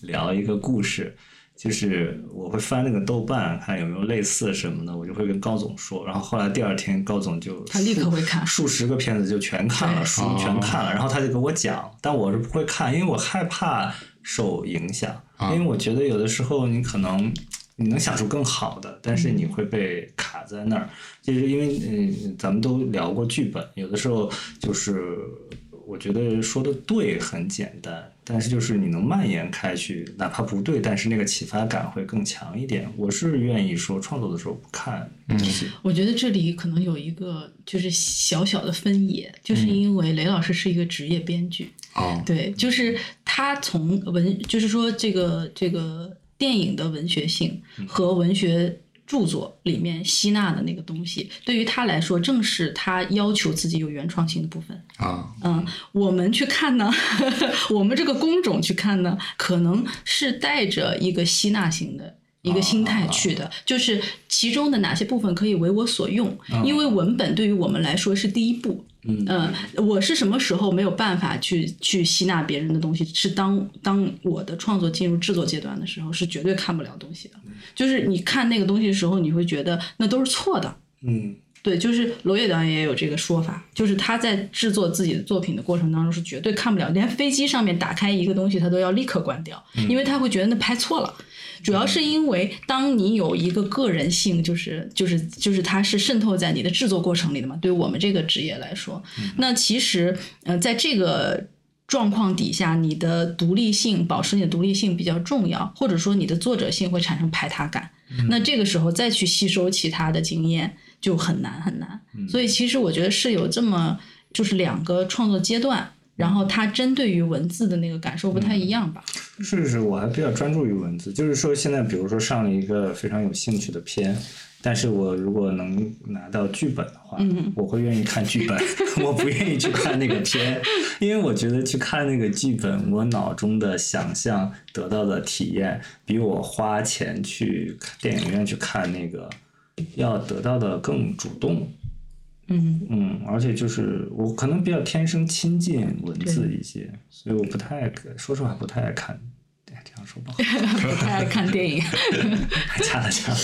聊一个故事，就是我会翻那个豆瓣看有没有类似什么的，我就会跟高总说。然后后来第二天高总就他立刻会看数十个片子就全看了，书全看了，然后他就给我讲，但我是不会看，因为我害怕受影响，啊。因为我觉得有的时候你可能你能想出更好的，但是你会被卡在那儿，就是因为嗯，咱们都聊过剧本，有的时候就是我觉得说的对很简单，但是就是你能蔓延开去，哪怕不对，但是那个启发感会更强一点。我是愿意说创作的时候不看嗯，我觉得这里可能有一个就是小小的分野，就是因为雷老师是一个职业编剧，哦，对，就是他从文，就是说这个这个电影的文学性和文学著作里面吸纳的那个东西，对于他来说，正是他要求自己有原创性的部分。啊，嗯，我们去看呢，我们这个工种去看呢，可能是带着一个吸纳型的。一个心态去的，就是其中的哪些部分可以为我所用，因为文本对于我们来说是第一步。嗯呃，我是什么时候没有办法去去吸纳别人的东西？是当当我的创作进入制作阶段的时候，是绝对看不了东西的。就是你看那个东西的时候，你会觉得那都是错的。嗯对，就是罗烨导演也有这个说法，就是他在制作自己的作品的过程当中是绝对看不了，连飞机上面打开一个东西他都要立刻关掉，因为他会觉得那拍错了。主要是因为当你有一个个人性，就是就是就是它是渗透在你的制作过程里的嘛。对于我们这个职业来说，那其实呃，在这个状况底下，你的独立性保持你的独立性比较重要，或者说你的作者性会产生排他感。那这个时候再去吸收其他的经验就很难很难。所以其实我觉得是有这么就是两个创作阶段，然后它针对于文字的那个感受不太一样吧。是是，我还比较专注于文字，就是说现在比如说上了一个非常有兴趣的片，但是我如果能拿到剧本的话，我会愿意看剧本，我不愿意去看那个片，因为我觉得去看那个剧本，我脑中的想象得到的体验，比我花钱去电影院去看那个要得到的更主动。嗯嗯，而且就是我可能比较天生亲近文字一些，所以我不太爱，说实话不太爱看。对，这样说不好，不太爱看电影。掐了 掐了。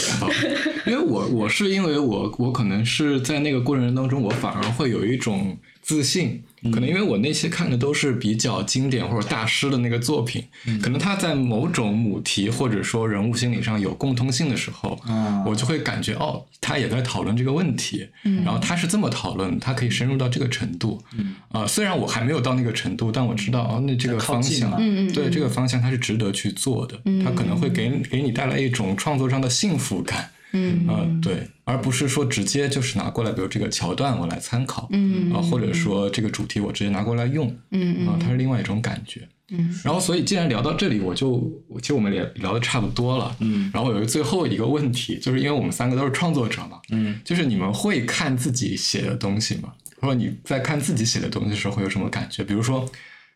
因为我我是因为我我可能是在那个过程当中，我反而会有一种自信，可能因为我那些看的都是比较经典或者大师的那个作品，可能他在某种母题或者说人物心理上有共通性的时候，我就会感觉哦，他也在讨论这个问题，然后他是这么讨论，他可以深入到这个程度，啊，虽然我还没有到那个程度，但我知道哦，那这个方向，对这个方向它是值得去做的，它可能会给给你带来一种创作上的幸福感。嗯呃，对，而不是说直接就是拿过来，比如这个桥段我来参考，嗯啊、或者说这个主题我直接拿过来用，嗯啊、它是另外一种感觉。嗯，然后所以既然聊到这里，我就其实我们也聊的差不多了，嗯，然后有一个最后一个问题，就是因为我们三个都是创作者嘛，嗯，就是你们会看自己写的东西吗？或者你在看自己写的东西的时候会有什么感觉？比如说。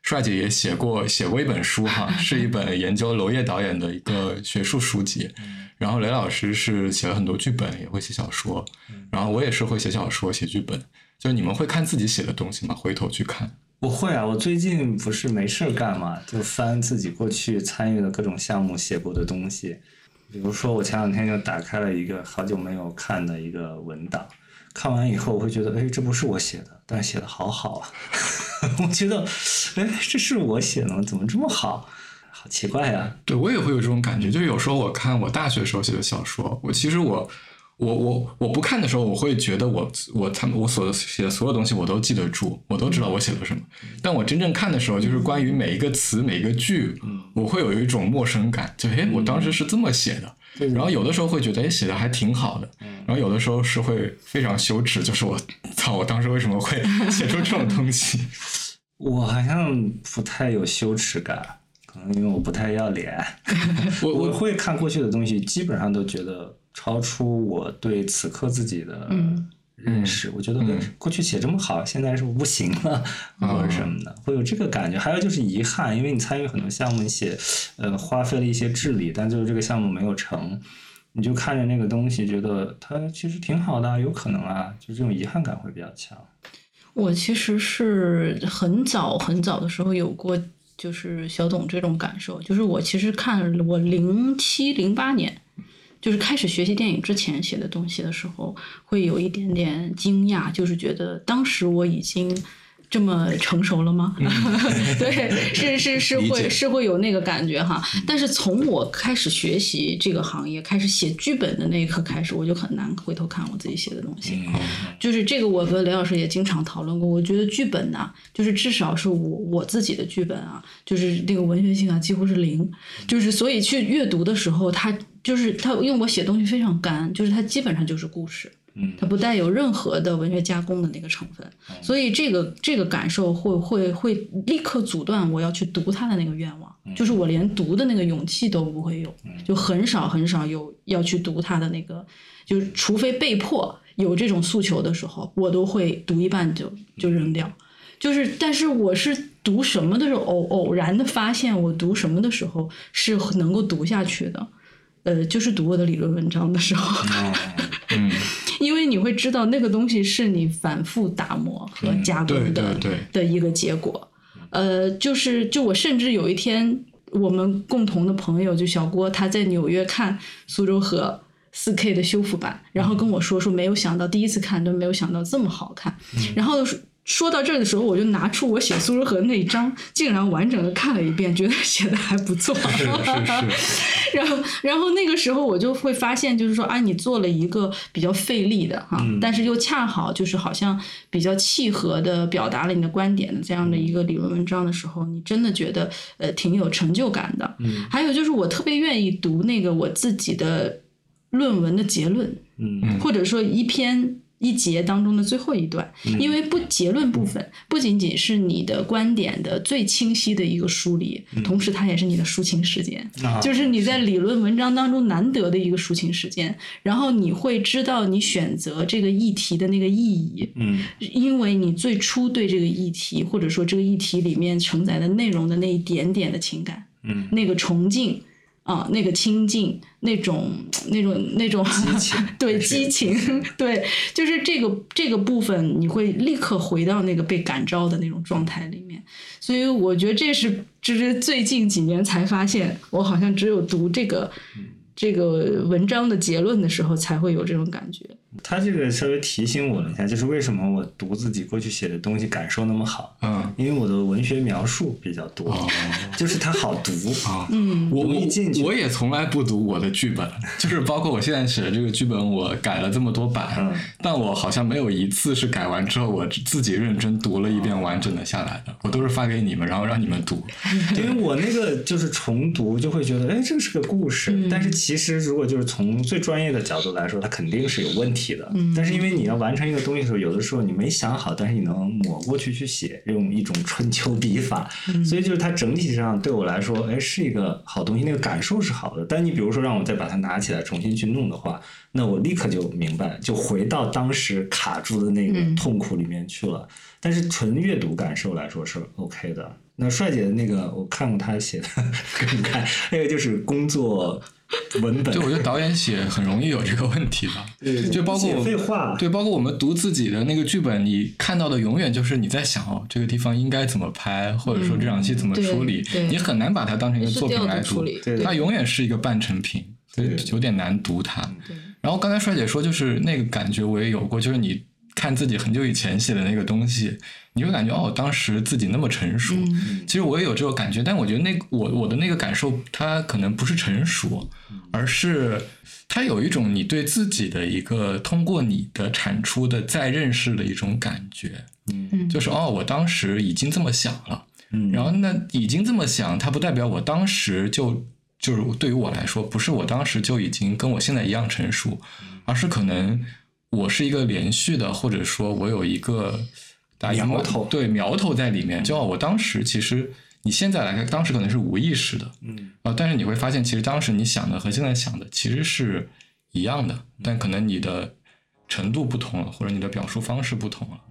帅姐也写过写过一本书哈，是一本研究娄烨导演的一个学术书籍。然后雷老师是写了很多剧本，也会写小说。然后我也是会写小说、写剧本。就是你们会看自己写的东西吗？回头去看。我会啊，我最近不是没事儿干嘛，就翻自己过去参与的各种项目写过的东西。比如说，我前两天就打开了一个好久没有看的一个文档，看完以后我会觉得，哎，这不是我写的，但是写的好好啊。我觉得，哎，这是我写的吗？怎么这么好？好奇怪呀、对我也会有这种感觉，就是有时候我看我大学时候写的小说，我其实我我我我不看的时候，我会觉得我我他们我所写的所有东西我都记得住，我都知道我写了什么。但我真正看的时候，就是关于每一个词每一个句，我会有一种陌生感，就哎，我当时是这么写的。然后有的时候会觉得哎写的还挺好的，然后有的时候是会非常羞耻，就是我操，我当时为什么会 写出这种东西？我好像不太有羞耻感，可能因为我不太要脸。我我我会看过去的东西，基本上都觉得超出我对此刻自己的嗯认识。我觉得过去写这么好，现在是不是不行了，或者什么的，会有这个感觉。还有就是遗憾，因为你参与很多项目，你写呃花费了一些智力，但最后这个项目没有成。你就看着那个东西，觉得它其实挺好的啊，有可能啊，就这种遗憾感会比较强。我其实是很早很早的时候有过，就是小董这种感受，就是我其实看我零七零八年，就是开始学习电影之前写的东西的时候，会有一点点惊讶，就是觉得当时我已经。这么成熟了吗？对，是是是会是会有那个感觉哈。但是从我开始学习这个行业，开始写剧本的那一刻开始，我就很难回头看我自己写的东西。就是这个，我和雷老师也经常讨论过。我觉得剧本呐、就是至少是我我自己的剧本啊，就是那个文学性啊，几乎是零。就是所以去阅读的时候，它就是它，因为我写东西非常干，就是它基本上就是故事。嗯。它不带有任何的文学加工的那个成分，所以这个这个感受会会会立刻阻断我要去读它的那个愿望，就是我连读的那个勇气都不会有，就很少很少有要去读它的那个，就是除非被迫有这种诉求的时候，我都会读一半就就扔掉。就是，但是我是读什么的时候，偶偶然的发现，我读什么的时候是能够读下去的，呃，就是读我的理论文章的时候。嗯，因为你会知道那个东西是你反复打磨和加工的、对对。的一个结果。呃，就是就我甚至有一天我们共同的朋友就小郭，他在纽约看苏州河四 K 的修复版，然后跟我说说没有想到第一次看都没有想到这么好看，然后说到这儿的时候，我就拿出我写苏州河那一章，竟然完整的看了一遍，觉得写的还不错。是是是。然后，然后那个时候我就会发现，就是说，啊，你做了一个比较费力的哈，但是又恰好就是好像比较契合的表达了你的观点的这样的一个理论文章的时候，你真的觉得呃挺有成就感的。嗯。还有就是我特别愿意读那个我自己的论文的结论，嗯，或者说一篇。一节当中的最后一段，因为不结论部分不仅仅是你的观点的最清晰的一个梳理，同时它也是你的抒情时间，就是你在理论文章当中难得的一个抒情时间。然后你会知道你选择这个议题的那个意义，嗯，因为你最初对这个议题或者说这个议题里面承载的内容的那一点点的情感，嗯，那个崇敬。啊，那个亲近，那种、那种、那种对激情，对，就是这个这个部分，你会立刻回到那个被感召的那种状态里面。所以我觉得这是，就是最近几年才发现，我好像只有读这个这个文章的结论的时候，才会有这种感觉。他这个稍微提醒我了一下，就是为什么我读自己过去写的东西感受那么好，嗯，因为我的文学描述比较多，就是它好读。啊，嗯，我容易进去。我也从来不读我的剧本，就是包括我现在写的这个剧本，我改了这么多版，嗯。但我好像没有一次是改完之后我自己认真读了一遍完整的下来的，我都是发给你们，然后让你们读。因为我那个就是重读就会觉得，哎，这是个故事，但是其实如果就是从最专业的角度来说，它肯定是有问题的。但是因为你要完成一个东西的时候，有的时候你没想好，但是你能抹过去去写，用一种春秋笔法，所以就是它整体上对我来说，哎，是一个好东西，那个感受是好的。但你比如说让我再把它拿起来重新去弄的话，那我立刻就明白，就回到当时卡住的那个痛苦里面去了。但是纯阅读感受来说是 OK 的。那帅姐的那个我看过她写的，给你看，那个就是工作 文本，对我觉得导演写很容易有这个问题吧，对就包括我废话，对，包括我们读自己的那个剧本，你看到的永远就是你在想哦，这个地方应该怎么拍，或者说这场戏怎么处理，你很难把它当成一个作品来读处理，对。它永远是一个半成品，所以有点难读它。然后刚才帅姐说，就是那个感觉我也有过，就是你看自己很久以前写的那个东西，你会感觉哦，当时自己那么成熟。嗯其实我也有这种感觉，但我觉得那我我的那个感受，它可能不是成熟，而是它有一种你对自己的一个通过你的产出的再认识的一种感觉，嗯就是哦，我当时已经这么想了。嗯，然后那已经这么想，它不代表我当时就就是对于我来说，不是我当时就已经跟我现在一样成熟，而是可能我是一个连续的，或者说我有一个打一个苗头。对苗头在里面。就我当时其实你现在来看，当时可能是无意识的，嗯。啊，但是你会发现，其实当时你想的和现在想的其实是一样的，但可能你的程度不同了，或者你的表述方式不同了。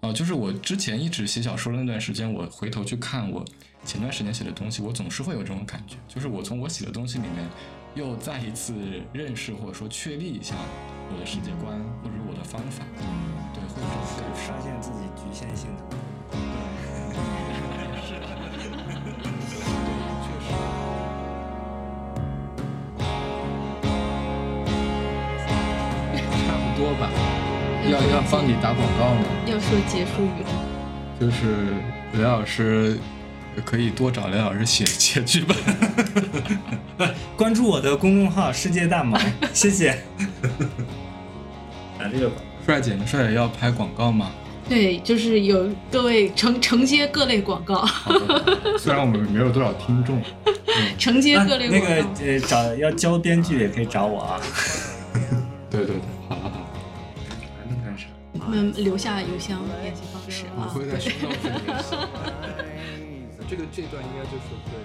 啊，就是我之前一直写小说的那段时间，我回头去看我前段时间写的东西，我总是会有这种感觉，就是我从我写的东西里面，又再一次认识或者说确立一下我的世界观或者是我的方法，对，会有这种感受。发现自己局限性的。差不多吧。要要帮你打广告吗？要说结束语了。就是雷老师可以多找雷老师写写剧本。关注我的公众号“世界大萌”，谢谢。打这个吧。帅姐呢？帅姐要拍广告吗？对，就是有各位承承接各类广告，虽然我们没有多少听众，承接啊各类广告。个呃，找要教编剧也可以找我啊。对对对，好好好，还能干啥？我们留下邮箱联系方式啊。我会在学校这里面写。这个 这段应该就是对。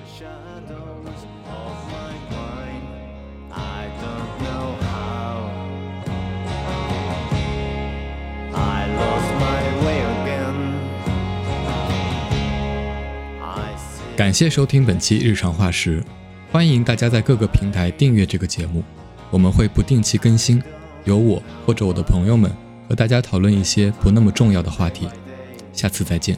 感谢收听本期日常化石，欢迎大家在各个平台订阅这个节目，我们会不定期更新，由我或者我的朋友们和大家讨论一些不那么重要的话题。下次再见。